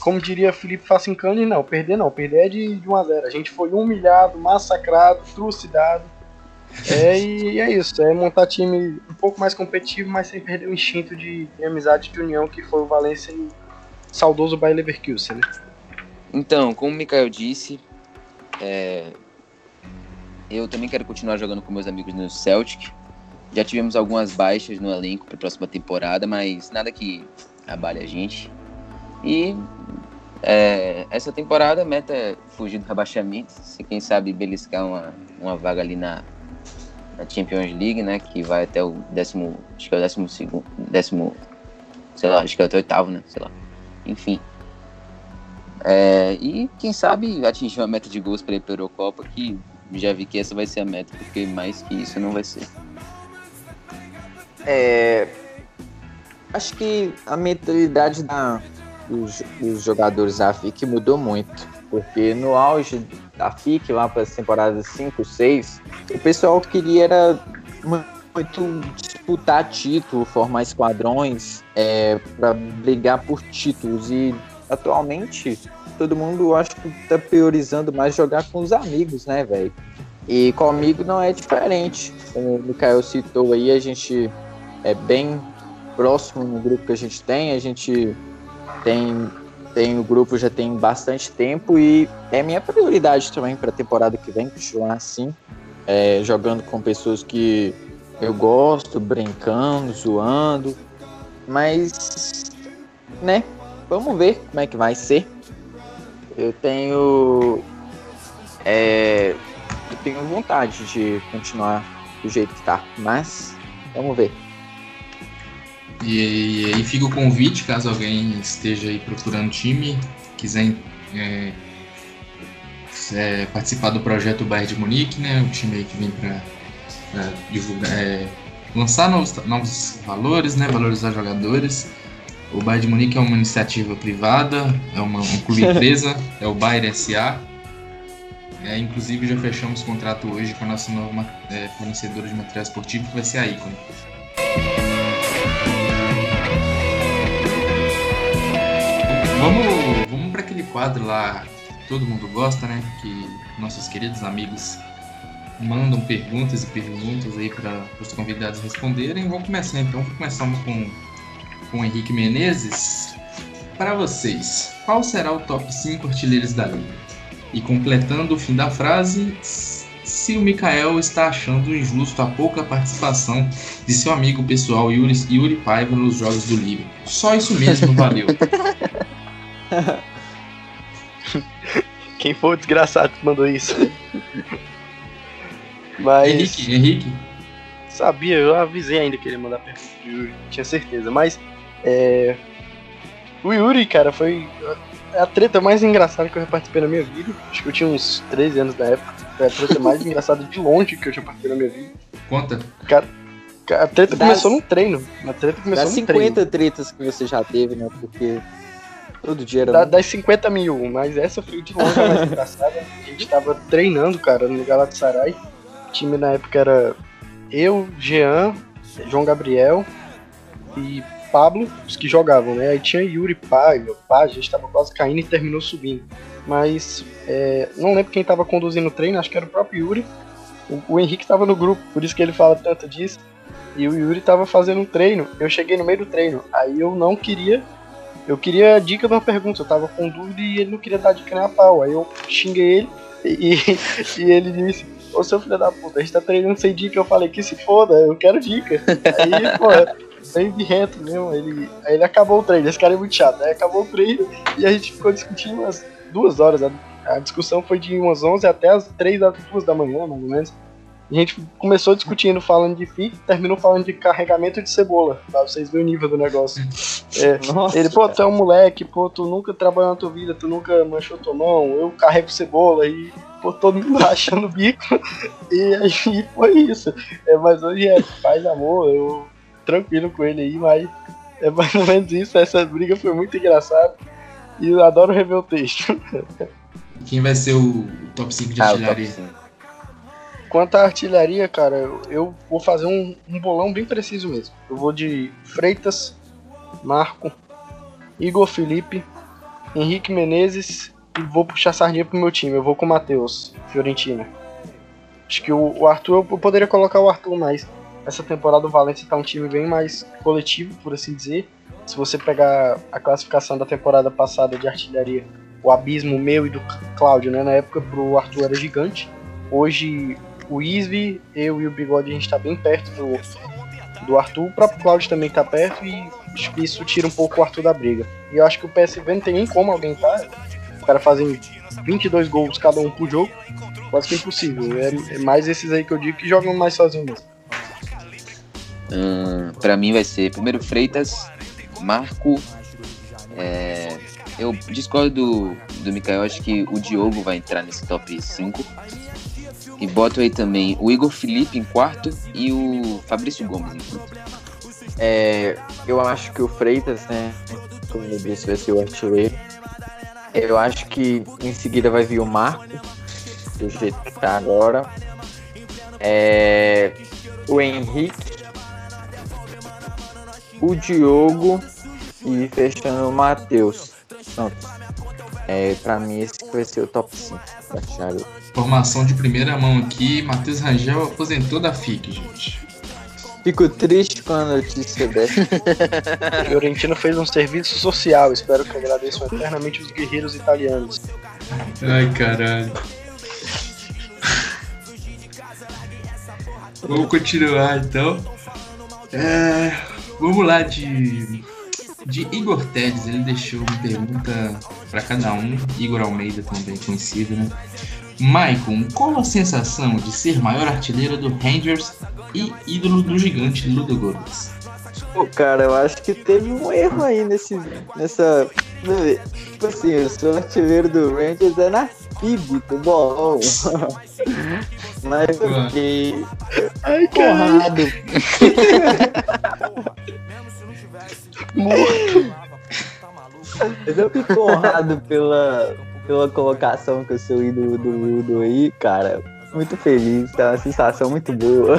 Speaker 7: Como diria Felipe Facincani, não, perder não, perder é de, de 1 a 0. A gente foi humilhado, massacrado, trucidado. É, e é isso, é montar time um pouco mais competitivo, mas sem perder o instinto de, de amizade de união que foi o Valencia e saudoso Bayer Leverkusen, né?
Speaker 8: Então, como o Mikael disse, é, eu também quero continuar jogando com meus amigos no Celtic. Já tivemos algumas baixas no elenco para a próxima temporada, mas nada que abale a gente. E é, essa temporada a meta é fugir do rebaixamento, se quem sabe beliscar uma, uma vaga ali na, na Champions League, né? Que vai até o décimo, acho que é o décimo segundo, décimo, sei lá, acho que é o oitavo, né? Sei lá. Enfim. É, e quem sabe atingir uma meta de gols para para a Eurocopa, que já vi que essa vai ser a meta, porque mais que isso não vai ser.
Speaker 6: É, acho que a mentalidade da, dos, dos jogadores da FIC mudou muito. Porque no auge da FIC, lá para as temporadas 5, 6, o pessoal queria era mu- muito disputar título, formar esquadrões é, para brigar por títulos. E atualmente todo mundo acho que tá priorizando mais jogar com os amigos, né, velho? E comigo não é diferente. Como o Mikael citou aí, a gente é bem próximo no grupo que a gente tem. A gente tem, tem o grupo já tem bastante tempo e é minha prioridade também para a temporada que vem continuar assim, é, jogando com pessoas que eu gosto, brincando, zoando. Mas, né? Vamos ver como é que vai ser. Eu tenho. É, eu tenho vontade de continuar do jeito que tá, mas vamos ver.
Speaker 5: E, e aí fica o convite, caso alguém esteja aí procurando time, quiser é, é, participar do projeto Bayern de Munique, né? O time aí que vem para divulgar, é, lançar novos, novos valores, né? Valorizar jogadores. O Bayern de Munique é uma iniciativa privada, é uma, um clube [LAUGHS] empresa, é o Bayern SA. É, inclusive já fechamos contrato hoje com a nossa nova é, fornecedora de material esportivo, que vai ser a Icon. Vamos, vamos para aquele quadro lá que todo mundo gosta, né? Que nossos queridos amigos mandam perguntas e perguntas aí para os convidados responderem. Vamos começar então. Começar com, com o Henrique Menezes. Para vocês, qual será o top 5 artilheiros da liga? E completando o fim da frase, se o Mikael está achando injusto a pouca participação de seu amigo pessoal Yuri, Yuri Paiva nos jogos do livro. Só isso mesmo, valeu. [LAUGHS] [LAUGHS]
Speaker 7: Quem foi o desgraçado que mandou isso? Mas.
Speaker 5: Henrique, Henrique,
Speaker 7: Sabia, eu avisei ainda que ele ia mandar pergunta de Yuri, tinha certeza. Mas, é, O Yuri, cara, foi a treta mais engraçada que eu já participei na minha vida. Acho que eu tinha uns 13 anos na época. Foi a treta mais [LAUGHS] engraçada de longe que eu já participei na minha vida.
Speaker 5: Conta.
Speaker 7: A treta
Speaker 6: Das-
Speaker 7: começou num treino. A treta começou
Speaker 6: Das
Speaker 7: num treino.
Speaker 6: 50 tretas que você já teve, né? Porque todo dia era.
Speaker 7: Da- das 50 mil, mas essa foi de longe a mais engraçada. A gente tava treinando, cara, no Galatasaray. O time na época era eu, Jean, João Gabriel e Pablo, os que jogavam, né? Aí tinha Yuri, Pai, meu pai, a gente tava quase caindo e terminou subindo. Mas é, não lembro quem tava conduzindo o treino, acho que era o próprio Yuri. O, o Henrique tava no grupo, por isso que ele fala tanto disso. E o Yuri tava fazendo um treino. Eu cheguei no meio do treino. Aí eu não queria eu queria dica de uma pergunta, eu tava com dúvida e ele não queria dar dica nem a pau. Aí eu xinguei ele e, e [LAUGHS] ele disse, ô seu filho da puta, a gente tá treinando sem dica. Eu falei, que se foda, eu quero dica. Aí, [LAUGHS] pô, bem de reto mesmo. Ele, aí ele acabou o treino, esse cara é muito chato. Aí acabou o treino e a gente ficou discutindo umas duas horas. A, a discussão foi de umas 11 até as 3 das 2 da manhã, mais ou menos. A gente começou discutindo, falando de FIC, terminou falando de carregamento de cebola, pra vocês verem o nível do negócio. É,
Speaker 6: Nossa,
Speaker 7: ele, pô, tu é um moleque, pô, tu nunca trabalhou na tua vida, tu nunca manchou tua mão, eu carrego cebola e, pô, todo mundo [LAUGHS] rachando o bico. E aí foi isso. É, mas hoje é paz amor, eu tranquilo com ele aí, mas é mais ou menos isso. Essa briga foi muito engraçada. E eu adoro rever o texto.
Speaker 5: Quem vai ser o top 5 de
Speaker 8: Ah,
Speaker 5: artilharia?
Speaker 8: 5.
Speaker 7: Quanto à artilharia, cara, eu, eu vou fazer um, um bolão bem preciso mesmo. Eu vou de Freitas, Marco, Igor Felipe, Henrique Menezes e vou puxar sardinha pro meu time. Eu vou com o Matheus, Fiorentina. Acho que o, o Arthur, eu poderia colocar o Arthur, mas essa temporada o Valência tá um time bem mais coletivo, por assim dizer. Se você pegar a classificação da temporada passada de artilharia, o abismo meu e do Cláudio, né? Na época pro Arthur era gigante. Hoje o Isvi, eu e o Bigode, a gente tá bem perto do, do Arthur. O próprio Cláudio também tá perto e isso tira um pouco o Arthur da briga. E eu acho que o PSV não tem nem como alguém tá. O cara fazem 22 gols cada um por jogo. Quase que impossível. É, é mais esses aí que eu digo que jogam mais sozinhos mesmo.
Speaker 8: Hum, pra mim vai ser primeiro Freitas, Marco. é, eu discordo do, do Mikael, acho que o Diogo vai entrar nesse top 5. E boto aí também o Igor Felipe em quarto e o Fabrício Gomes em quinto.
Speaker 6: É, eu acho que o Freitas, né? Como eu disse, vai ser o artilheiro. Eu acho que em seguida vai vir o Marco, do jeito que tá agora. É, o Henrique, o Diogo e fechando o Matheus. Pronto. É, pra mim esse vai ser o top 5 da.
Speaker 5: Informação de primeira mão aqui, Matheus Rangel aposentou da FIC, gente.
Speaker 6: Fico triste com a notícia dessa.
Speaker 7: O [LAUGHS] Fiorentino fez um serviço social. Espero que agradeçam eternamente os guerreiros italianos.
Speaker 5: Ai, caralho. Vamos continuar então. É, vamos lá de, de Igor Tedes. Ele deixou uma pergunta para cada um. Igor Almeida também conhecido, né? Maicon, qual a sensação de ser maior artilheiro do Rangers e ídolo do gigante Ludogorets?
Speaker 6: Pô, cara, eu acho que teve um erro aí nesse, nessa. Tipo assim, eu sou artilheiro do Rangers é na FIB, do bolão. [LAUGHS] Mas eu fiquei
Speaker 7: Ai,
Speaker 6: porrado. [LAUGHS] Mas eu fiquei honrado pela, pela colocação que eu sou ídolo do Ludo aí, cara. Muito feliz, tá uma sensação muito boa.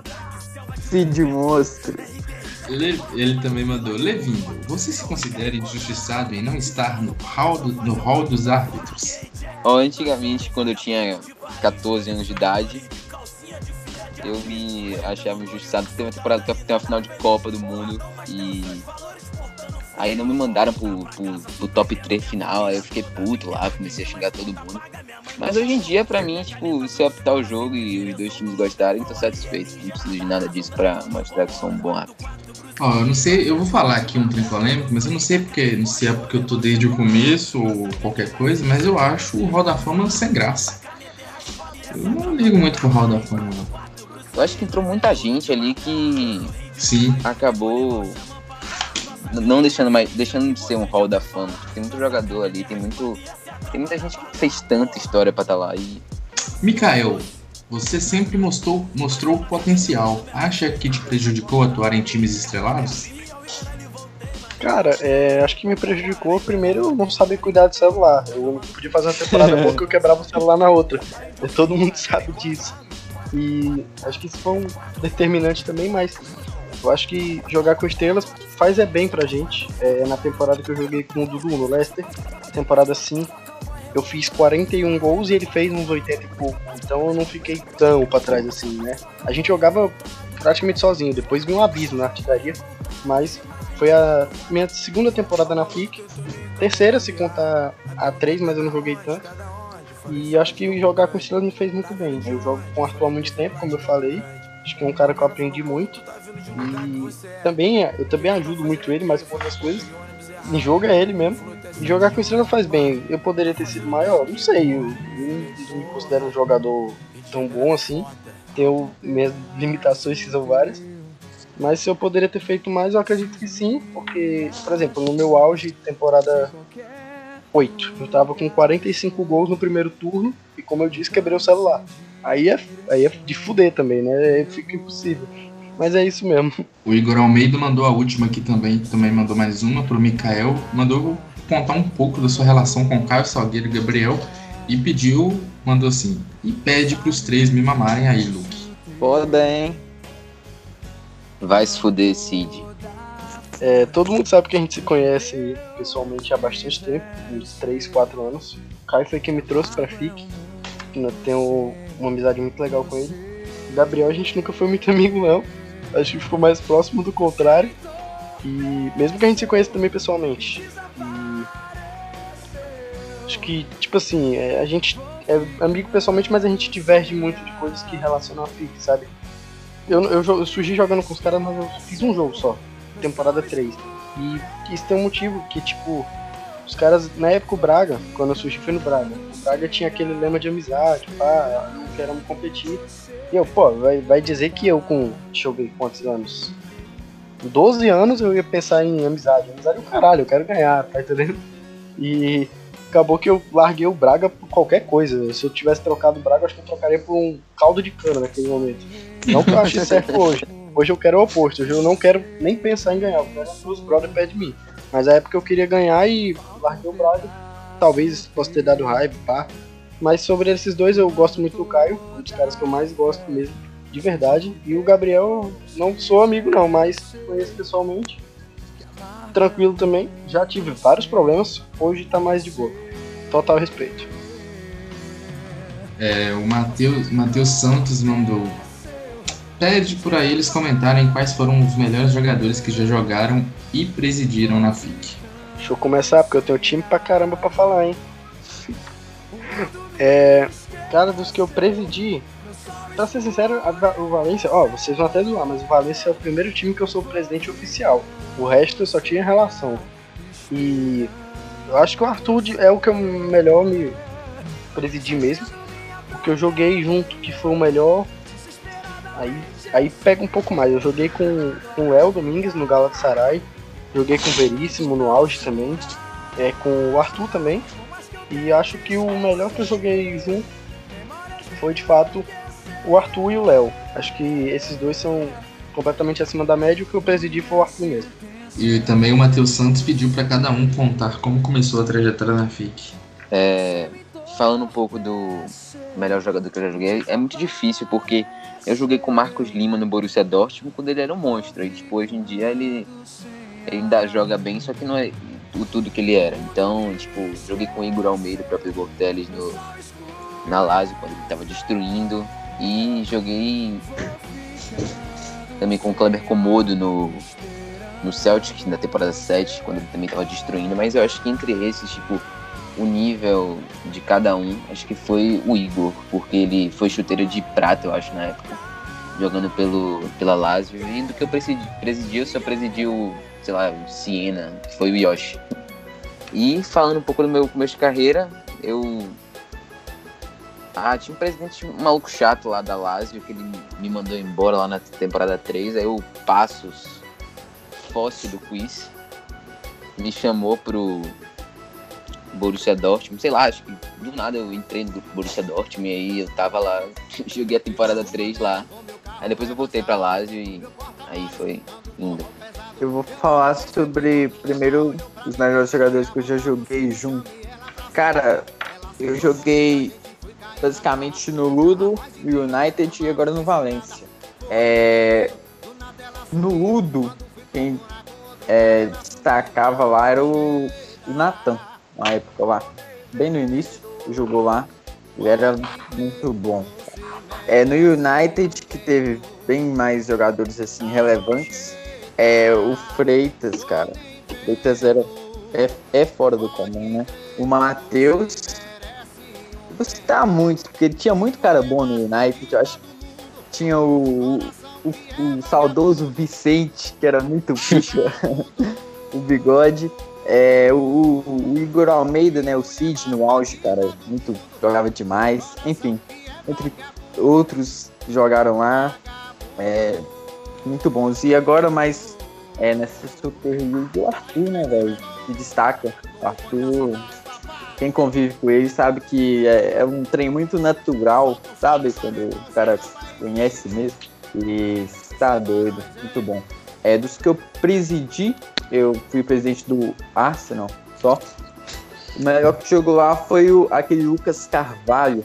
Speaker 6: [LAUGHS] Cid monstro.
Speaker 5: Le- Ele também mandou, Levindo, você se considera injustiçado em não estar no hall, do- no hall dos árbitros?
Speaker 8: Ó, antigamente, quando eu tinha 14 anos de idade, eu me achava injustiçado porque tem uma temporada que tem uma final de Copa do Mundo e aí não me mandaram pro, pro, pro top 3 final, aí eu fiquei puto lá, comecei a xingar todo mundo. Mas hoje em dia, pra mim, tipo, se eu apitar o jogo e os dois times gostarem, tô satisfeito. Não preciso de nada disso pra mostrar que sou um bom árbitro.
Speaker 5: Ó, eu não sei, eu vou falar aqui um trem polêmico, mas eu não sei porque, não sei se é porque eu tô desde o começo ou qualquer coisa, mas eu acho o Hall da Fama sem graça. Eu não ligo muito pro Hall da Fama, não.
Speaker 8: Eu acho que entrou muita gente ali que
Speaker 5: Sim,
Speaker 8: acabou não deixando mais, deixando de ser um hall da fama. Tem muito jogador ali, tem muito, tem muita gente que fez tanta história pra estar lá e
Speaker 5: Mikael, você sempre mostrou, mostrou potencial. Acha que te prejudicou atuar em times estrelados?
Speaker 7: Cara, é, acho que me prejudicou primeiro eu não saber cuidar do celular. Eu podia fazer uma temporada boa [LAUGHS] que eu quebrava o celular na outra. E todo mundo [LAUGHS] sabe disso. E acho que isso foi um determinante também, mas eu acho que jogar com estrelas faz é bem pra gente. É, na temporada que eu joguei com o Dudu no Leicester, temporada 5, eu fiz 41 gols e ele fez uns 80 e pouco. Então eu não fiquei tão pra trás assim, né? A gente jogava praticamente sozinho, depois vi um abismo na artilharia, mas foi a minha segunda temporada na FIC, terceira se contar a três, mas eu não joguei tanto. E acho que jogar com estrelas me fez muito bem. Eu jogo com Arthur há muito tempo, como eu falei. Acho que é um cara que eu aprendi muito. E também eu também ajudo muito ele, mas com outras coisas. Em jogo é ele mesmo. E jogar com estrela faz bem. Eu poderia ter sido maior? Não sei. Eu, não me considero um jogador tão bom assim. Tenho minhas limitações, que são várias. Mas se eu poderia ter feito mais, eu acredito que sim. Porque, por exemplo, no meu auge, temporada 8, eu tava com 45 gols no primeiro turno. E como eu disse, quebrei o celular. Aí é, aí é de fuder também, né? Aí fica impossível. Mas é isso mesmo.
Speaker 5: O Igor Almeida mandou a última aqui também, também mandou mais uma pro Mikael. Mandou contar um pouco da sua relação com Caio Salgueiro e Gabriel e pediu, mandou assim, e pede pros três me mamarem aí, Luke.
Speaker 6: Foda, hein?
Speaker 8: vai se fuder, Cid.
Speaker 7: É, todo mundo sabe que a gente se conhece pessoalmente há bastante tempo, uns 3, 4 anos. O Caio foi quem me trouxe pra FIC. Eu tenho uma amizade muito legal com ele. Gabriel a gente nunca foi muito [LAUGHS] amigo não. Acho que ficou mais próximo do contrário. E mesmo que a gente se conheça também pessoalmente. E acho que, tipo assim, é, a gente é amigo pessoalmente, mas a gente diverge muito de coisas que relacionam a FIC, sabe? Eu, eu, eu surgi jogando com os caras, mas eu fiz um jogo só, temporada 3. E isso tem um motivo que, tipo, os caras, na época o Braga, quando eu surgi foi no Braga, o Braga tinha aquele lema de amizade, pá, não queremos competir. E eu, pô, vai, vai dizer que eu com, deixa eu ver quantos anos, 12 anos eu ia pensar em amizade. Amizade é o caralho, eu quero ganhar, tá entendendo? E acabou que eu larguei o Braga por qualquer coisa. Se eu tivesse trocado o Braga, acho que eu trocaria por um caldo de cana naquele momento. Não que eu ache certo [LAUGHS] hoje. Hoje eu quero o oposto. Hoje eu não quero nem pensar em ganhar. Eu quero os brothers perto de mim. Mas na época eu queria ganhar e larguei o Braga. Talvez possa ter dado raiva, pá. Mas sobre esses dois eu gosto muito do Caio. Um dos caras que eu mais gosto mesmo. De verdade. E o Gabriel, não sou amigo não, mas conheço pessoalmente. Tranquilo também. Já tive vários problemas. Hoje tá mais de boa. Total respeito.
Speaker 5: É, o Matheus Santos mandou. Pede por aí eles comentarem quais foram os melhores jogadores que já jogaram e presidiram na FIC.
Speaker 7: Deixa eu começar, porque eu tenho time pra caramba pra falar, hein? [LAUGHS] É, cara, dos que eu presidi, pra ser sincero, a- o Valência, ó, vocês vão até zoar, mas o Valência é o primeiro time que eu sou presidente oficial. O resto eu só tinha relação. E eu acho que o Arthur é o que eu melhor me presidi mesmo. O que eu joguei junto, que foi o melhor, aí, aí pega um pouco mais. Eu joguei com, com o El Domingues no Galatasaray, joguei com o Veríssimo no auge também, é, com o Arthur também. E acho que o melhor que eu joguei junto foi de fato o Arthur e o Léo. Acho que esses dois são completamente acima da média. O que eu presidi foi o Arthur mesmo.
Speaker 5: E também o Matheus Santos pediu para cada um contar como começou a trajetória na FIC.
Speaker 8: É, falando um pouco do melhor jogador que eu já joguei, é muito difícil porque eu joguei com Marcos Lima no Borussia Dortmund quando ele era um monstro. E tipo, hoje em dia ele, ele ainda joga bem, só que não é o tudo que ele era. Então, tipo, joguei com Igor Almeida, o próprio Igor no, na Lazio, quando ele tava destruindo. E joguei também com o Kleber Comodo no, no Celtic na temporada 7, quando ele também tava destruindo. Mas eu acho que entre esses, tipo, o nível de cada um, acho que foi o Igor, porque ele foi chuteiro de prata, eu acho, na época, jogando pelo, pela Lazio. E do que eu presidi, presidi eu só presidi o, sei lá, Siena, que foi o Yoshi. E falando um pouco do meu começo de carreira, eu. Ah, tinha um presidente maluco chato lá da Lazio, que ele me mandou embora lá na temporada 3, aí o Passos Fóssil do Quiz. me chamou pro Borussia Dortmund, sei lá, acho que do nada eu entrei no Borussia Dortmund e aí eu tava lá, [LAUGHS] joguei a temporada 3 lá. Aí depois eu voltei pra Lazio e aí foi lindo.
Speaker 6: Eu vou falar sobre, primeiro, os melhores jogadores que eu já joguei junto. Cara, eu joguei basicamente no Ludo, United e agora no Valência. É, no Ludo, quem é, destacava lá era o, o Natan, na época lá. Bem no início, jogou lá. Ele era muito bom. É, no United, que teve bem mais jogadores assim relevantes, é o Freitas, cara. O Freitas era, é, é fora do comum, né? O Matheus. Vou citar muito, porque tinha muito cara bom no United. Eu acho que tinha o, o, o saudoso Vicente, que era muito picha, [LAUGHS] o bigode. É, o, o, Igor Almeida, né? O Cid no auge, cara, muito jogava demais. Enfim, entre outros jogaram lá, é, muito bons. E agora, mais é, nessa Super League, o Arthur, né, velho? Que destaca. O Arthur, quem convive com ele sabe que é, é, um trem muito natural, sabe? Quando o cara conhece mesmo. E tá doido, muito bom. É, dos que eu presidi, eu fui presidente do Arsenal só. O melhor que jogou lá foi o, aquele Lucas Carvalho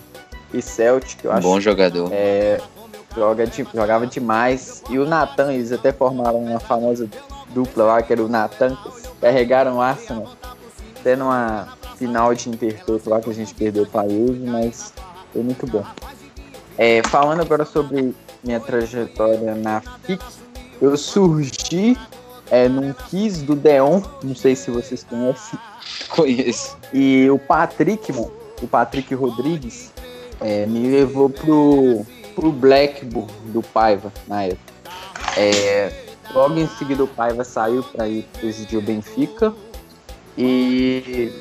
Speaker 6: e Celtic, eu acho.
Speaker 8: Bom jogador.
Speaker 6: É, joga, jogava demais. E o Nathan, eles até formaram uma famosa dupla lá, que era o Nathan, carregaram o Arsenal até numa final de Intertoto lá que a gente perdeu para ele, mas foi muito bom. É, falando agora sobre minha trajetória na FIC, eu surgi é, num Kiss do Deon, não sei se vocês conhecem. [LAUGHS]
Speaker 8: Conheço.
Speaker 6: E o Patrick, mano, o Patrick Rodrigues, é, me levou pro, pro Blackburn do Paiva na época. É, logo em seguida o Paiva saiu para ir presidir o Benfica. E,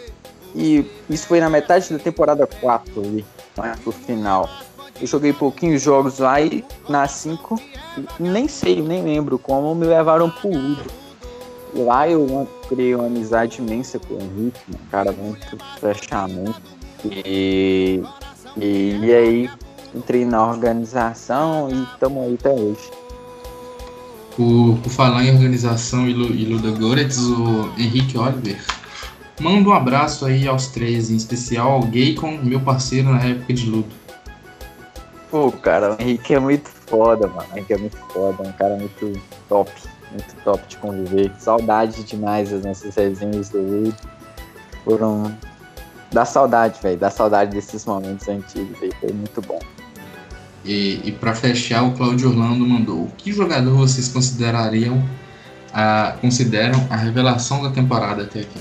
Speaker 6: e isso foi na metade da temporada 4 ali, né, pro final. Eu joguei pouquinhos jogos lá e na 5, nem sei, nem lembro como, me levaram pro. E lá eu criei uma amizade imensa com o Henrique, um cara muito fechamento. E, e, e aí entrei na organização e estamos aí até hoje.
Speaker 5: Por, por falar em organização e, e Ludogorets, o Henrique Oliver manda um abraço aí aos três, em especial ao Gaycon, meu parceiro na época de luto.
Speaker 6: Pô, cara, o Henrique é muito foda, mano. O Henrique é muito foda, é um cara muito top, muito top de conviver. Saudade demais das nossas resenhas do Ludo. Foram. Dá saudade, velho. Dá saudade desses momentos antigos, véio. Foi muito bom.
Speaker 5: E, e para fechar, o Claudio Orlando mandou: O que jogador vocês considerariam a, consideram a revelação da temporada até aqui?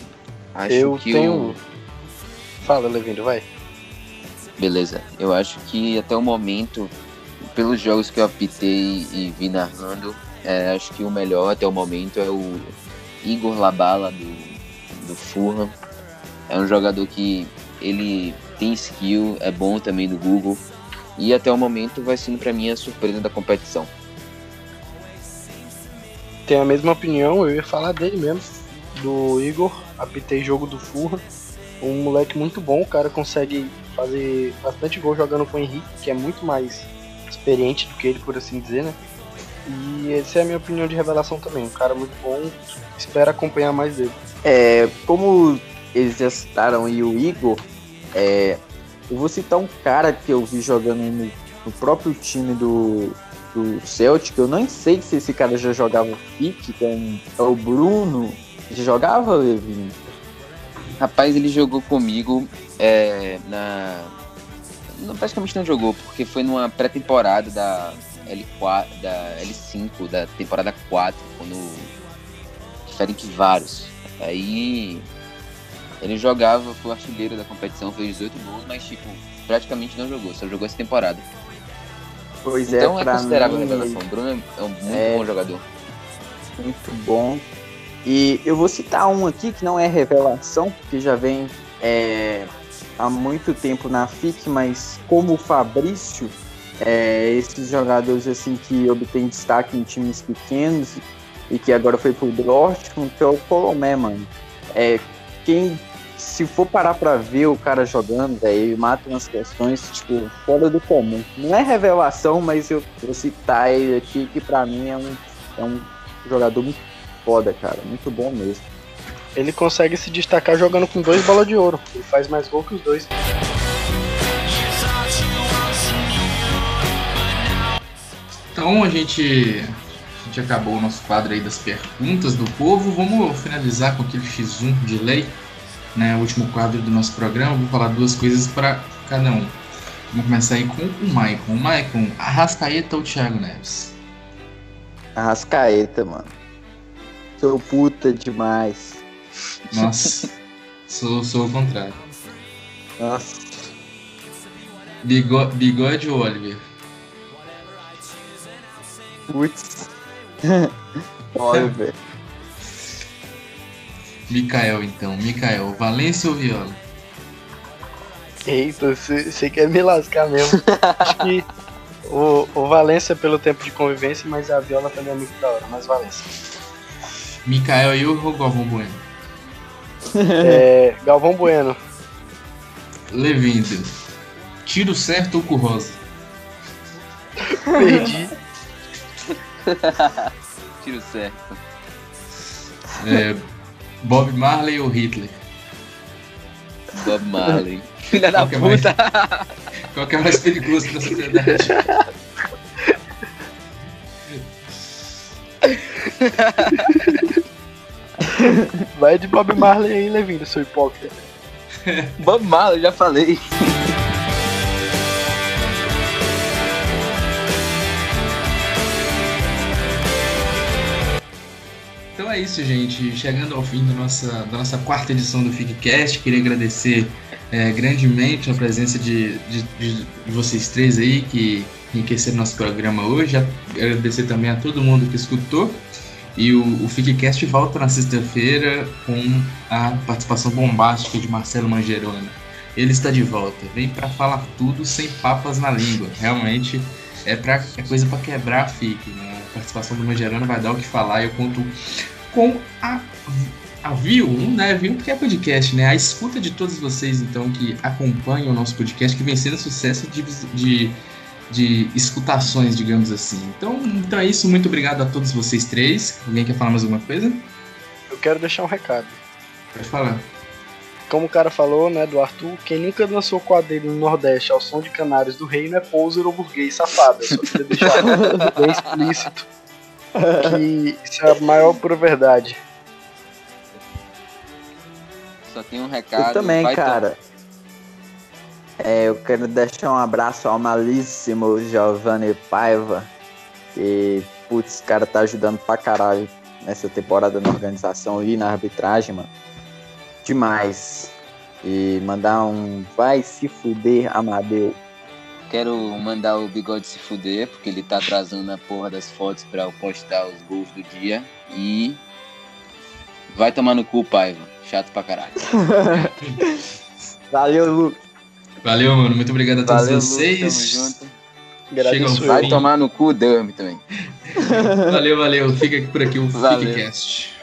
Speaker 7: Acho eu tenho. O... Fala, Levindo, vai.
Speaker 8: Beleza. Eu acho que até o momento, pelos jogos que eu apitei e vi narrando, é, acho que o melhor até o momento é o Igor Labala do, do Fulham. É um jogador que ele tem skill, é bom também do Google. E até o momento vai sendo para mim a surpresa da competição.
Speaker 7: Tenho a mesma opinião, eu ia falar dele mesmo, do Igor. Apitei jogo do Fulham. Um moleque muito bom, o cara consegue fazer bastante gol jogando com o Henrique, que é muito mais experiente do que ele, por assim dizer, né? E essa é a minha opinião de revelação também. Um cara muito bom, espero acompanhar mais dele.
Speaker 6: É, como eles já citaram aí o Igor, é, eu vou citar um cara que eu vi jogando no, no próprio time do, do Celtic. Eu não sei se esse cara já jogava FIC, que é, é o Bruno. Já jogava, Levi?
Speaker 8: Rapaz, ele jogou comigo é, na. Não, praticamente não jogou, porque foi numa pré-temporada da L4, da L5, da temporada 4, quando Ferenc Varos. Aí ele jogava, foi o artilheiro da competição, fez 18 gols, mas tipo, praticamente não jogou, só jogou essa temporada.
Speaker 6: Pois
Speaker 8: então
Speaker 6: é,
Speaker 8: é considerável mim, revelação. O Bruno é um muito é, bom jogador.
Speaker 6: Muito bom. E eu vou citar um aqui que não é revelação, que já vem é, há muito tempo na FIC, mas como o Fabrício, é, esses jogadores assim que obtêm destaque em times pequenos e que agora foi pro Dortmund, que é o Colomé, mano. é, quem se for parar pra ver o cara jogando, velho, mata umas questões, tipo, fora do comum. Não é revelação, mas eu vou citar ele aqui, que pra mim é um, é um jogador muito foda, cara. Muito bom mesmo.
Speaker 7: Ele consegue se destacar jogando com dois bolas de ouro. Ele faz mais gol que os dois.
Speaker 5: Então a gente, a gente acabou o nosso quadro aí das perguntas do povo. Vamos finalizar com aquele X1 de lei, né? O último quadro do nosso programa. Vou falar duas coisas para cada um. Vamos começar aí com o Maicon. Maicon, Arrascaeta ou Thiago Neves?
Speaker 6: Arrascaeta, mano. Sou puta demais.
Speaker 5: Nossa, [LAUGHS] sou, sou o contrário.
Speaker 6: Nossa.
Speaker 5: Bigo- bigode ou Oliver?
Speaker 6: Putz. [LAUGHS] Velho. [LAUGHS]
Speaker 5: Mikael, então. Mikael, Valência ou Viola?
Speaker 7: Eita, você você quer me lascar mesmo. Acho que o, o Valência pelo tempo de convivência, mas a Viola também é muito da hora, mas Valência.
Speaker 5: Mikael e o Galvão Bueno? [LAUGHS]
Speaker 7: É, Galvão Bueno.
Speaker 5: Levindo. Tiro certo ou com rosa?
Speaker 7: Perdi. [LAUGHS]
Speaker 8: Tiro certo.
Speaker 5: É, Bob Marley ou Hitler?
Speaker 8: Bob Marley. [LAUGHS] Filha da
Speaker 5: Qual que é mais-
Speaker 8: puta.
Speaker 5: Qual que é mais perigoso pra sociedade? [LAUGHS]
Speaker 7: Vai de Bob Marley aí, Levindo, seu hipócrita. [LAUGHS]
Speaker 8: Bob Marley, já falei.
Speaker 5: Então é isso, gente. Chegando ao fim da nossa, da nossa quarta edição do FigCast, queria agradecer é, grandemente a presença de, de, de vocês três aí que enriqueceram nosso programa hoje. Agradecer também a todo mundo que escutou. E o, o FigCast volta na sexta-feira com a participação bombástica de Marcelo Mangeroni. Ele está de volta, vem para falar tudo sem papas na língua. Realmente é, pra, é coisa para quebrar a FIC. Né? A participação do Mangeroni vai dar o que falar eu conto com a, a view, não é view porque é podcast, né? A escuta de todos vocês, então, que acompanham o nosso podcast, que vem sendo sucesso de, de, de escutações, digamos assim. Então, então é isso, muito obrigado a todos vocês três. Alguém quer falar mais alguma coisa?
Speaker 7: Eu quero deixar um recado.
Speaker 5: Pode falar.
Speaker 7: Como o cara falou, né, do Arthur, quem nunca dançou quadrilha no Nordeste ao som de canários do reino é poser ou burguês safado. Eu só queria deixar bem explícito que isso é a maior pura verdade.
Speaker 8: Só tem um recado.
Speaker 6: Eu também, cara. É, eu quero deixar um abraço ao malíssimo Giovanni Paiva. Que, putz, o cara tá ajudando pra caralho nessa temporada na organização e na arbitragem, mano. Demais. E mandar um vai se fuder, Amadeu.
Speaker 8: Quero mandar o bigode se fuder, porque ele tá atrasando a porra das fotos pra eu postar os gols do dia. E. Vai tomar no cu, Paiva. Chato pra caralho. [LAUGHS]
Speaker 6: Valeu, Lu.
Speaker 5: Valeu, mano. Muito obrigado a todos
Speaker 6: Valeu,
Speaker 5: vocês. Chega
Speaker 7: eu.
Speaker 8: Vai tomar no cu, Derme também. [LAUGHS]
Speaker 5: Valeu, valeu. Fica aqui por aqui o
Speaker 8: Valeu.
Speaker 5: FigCast.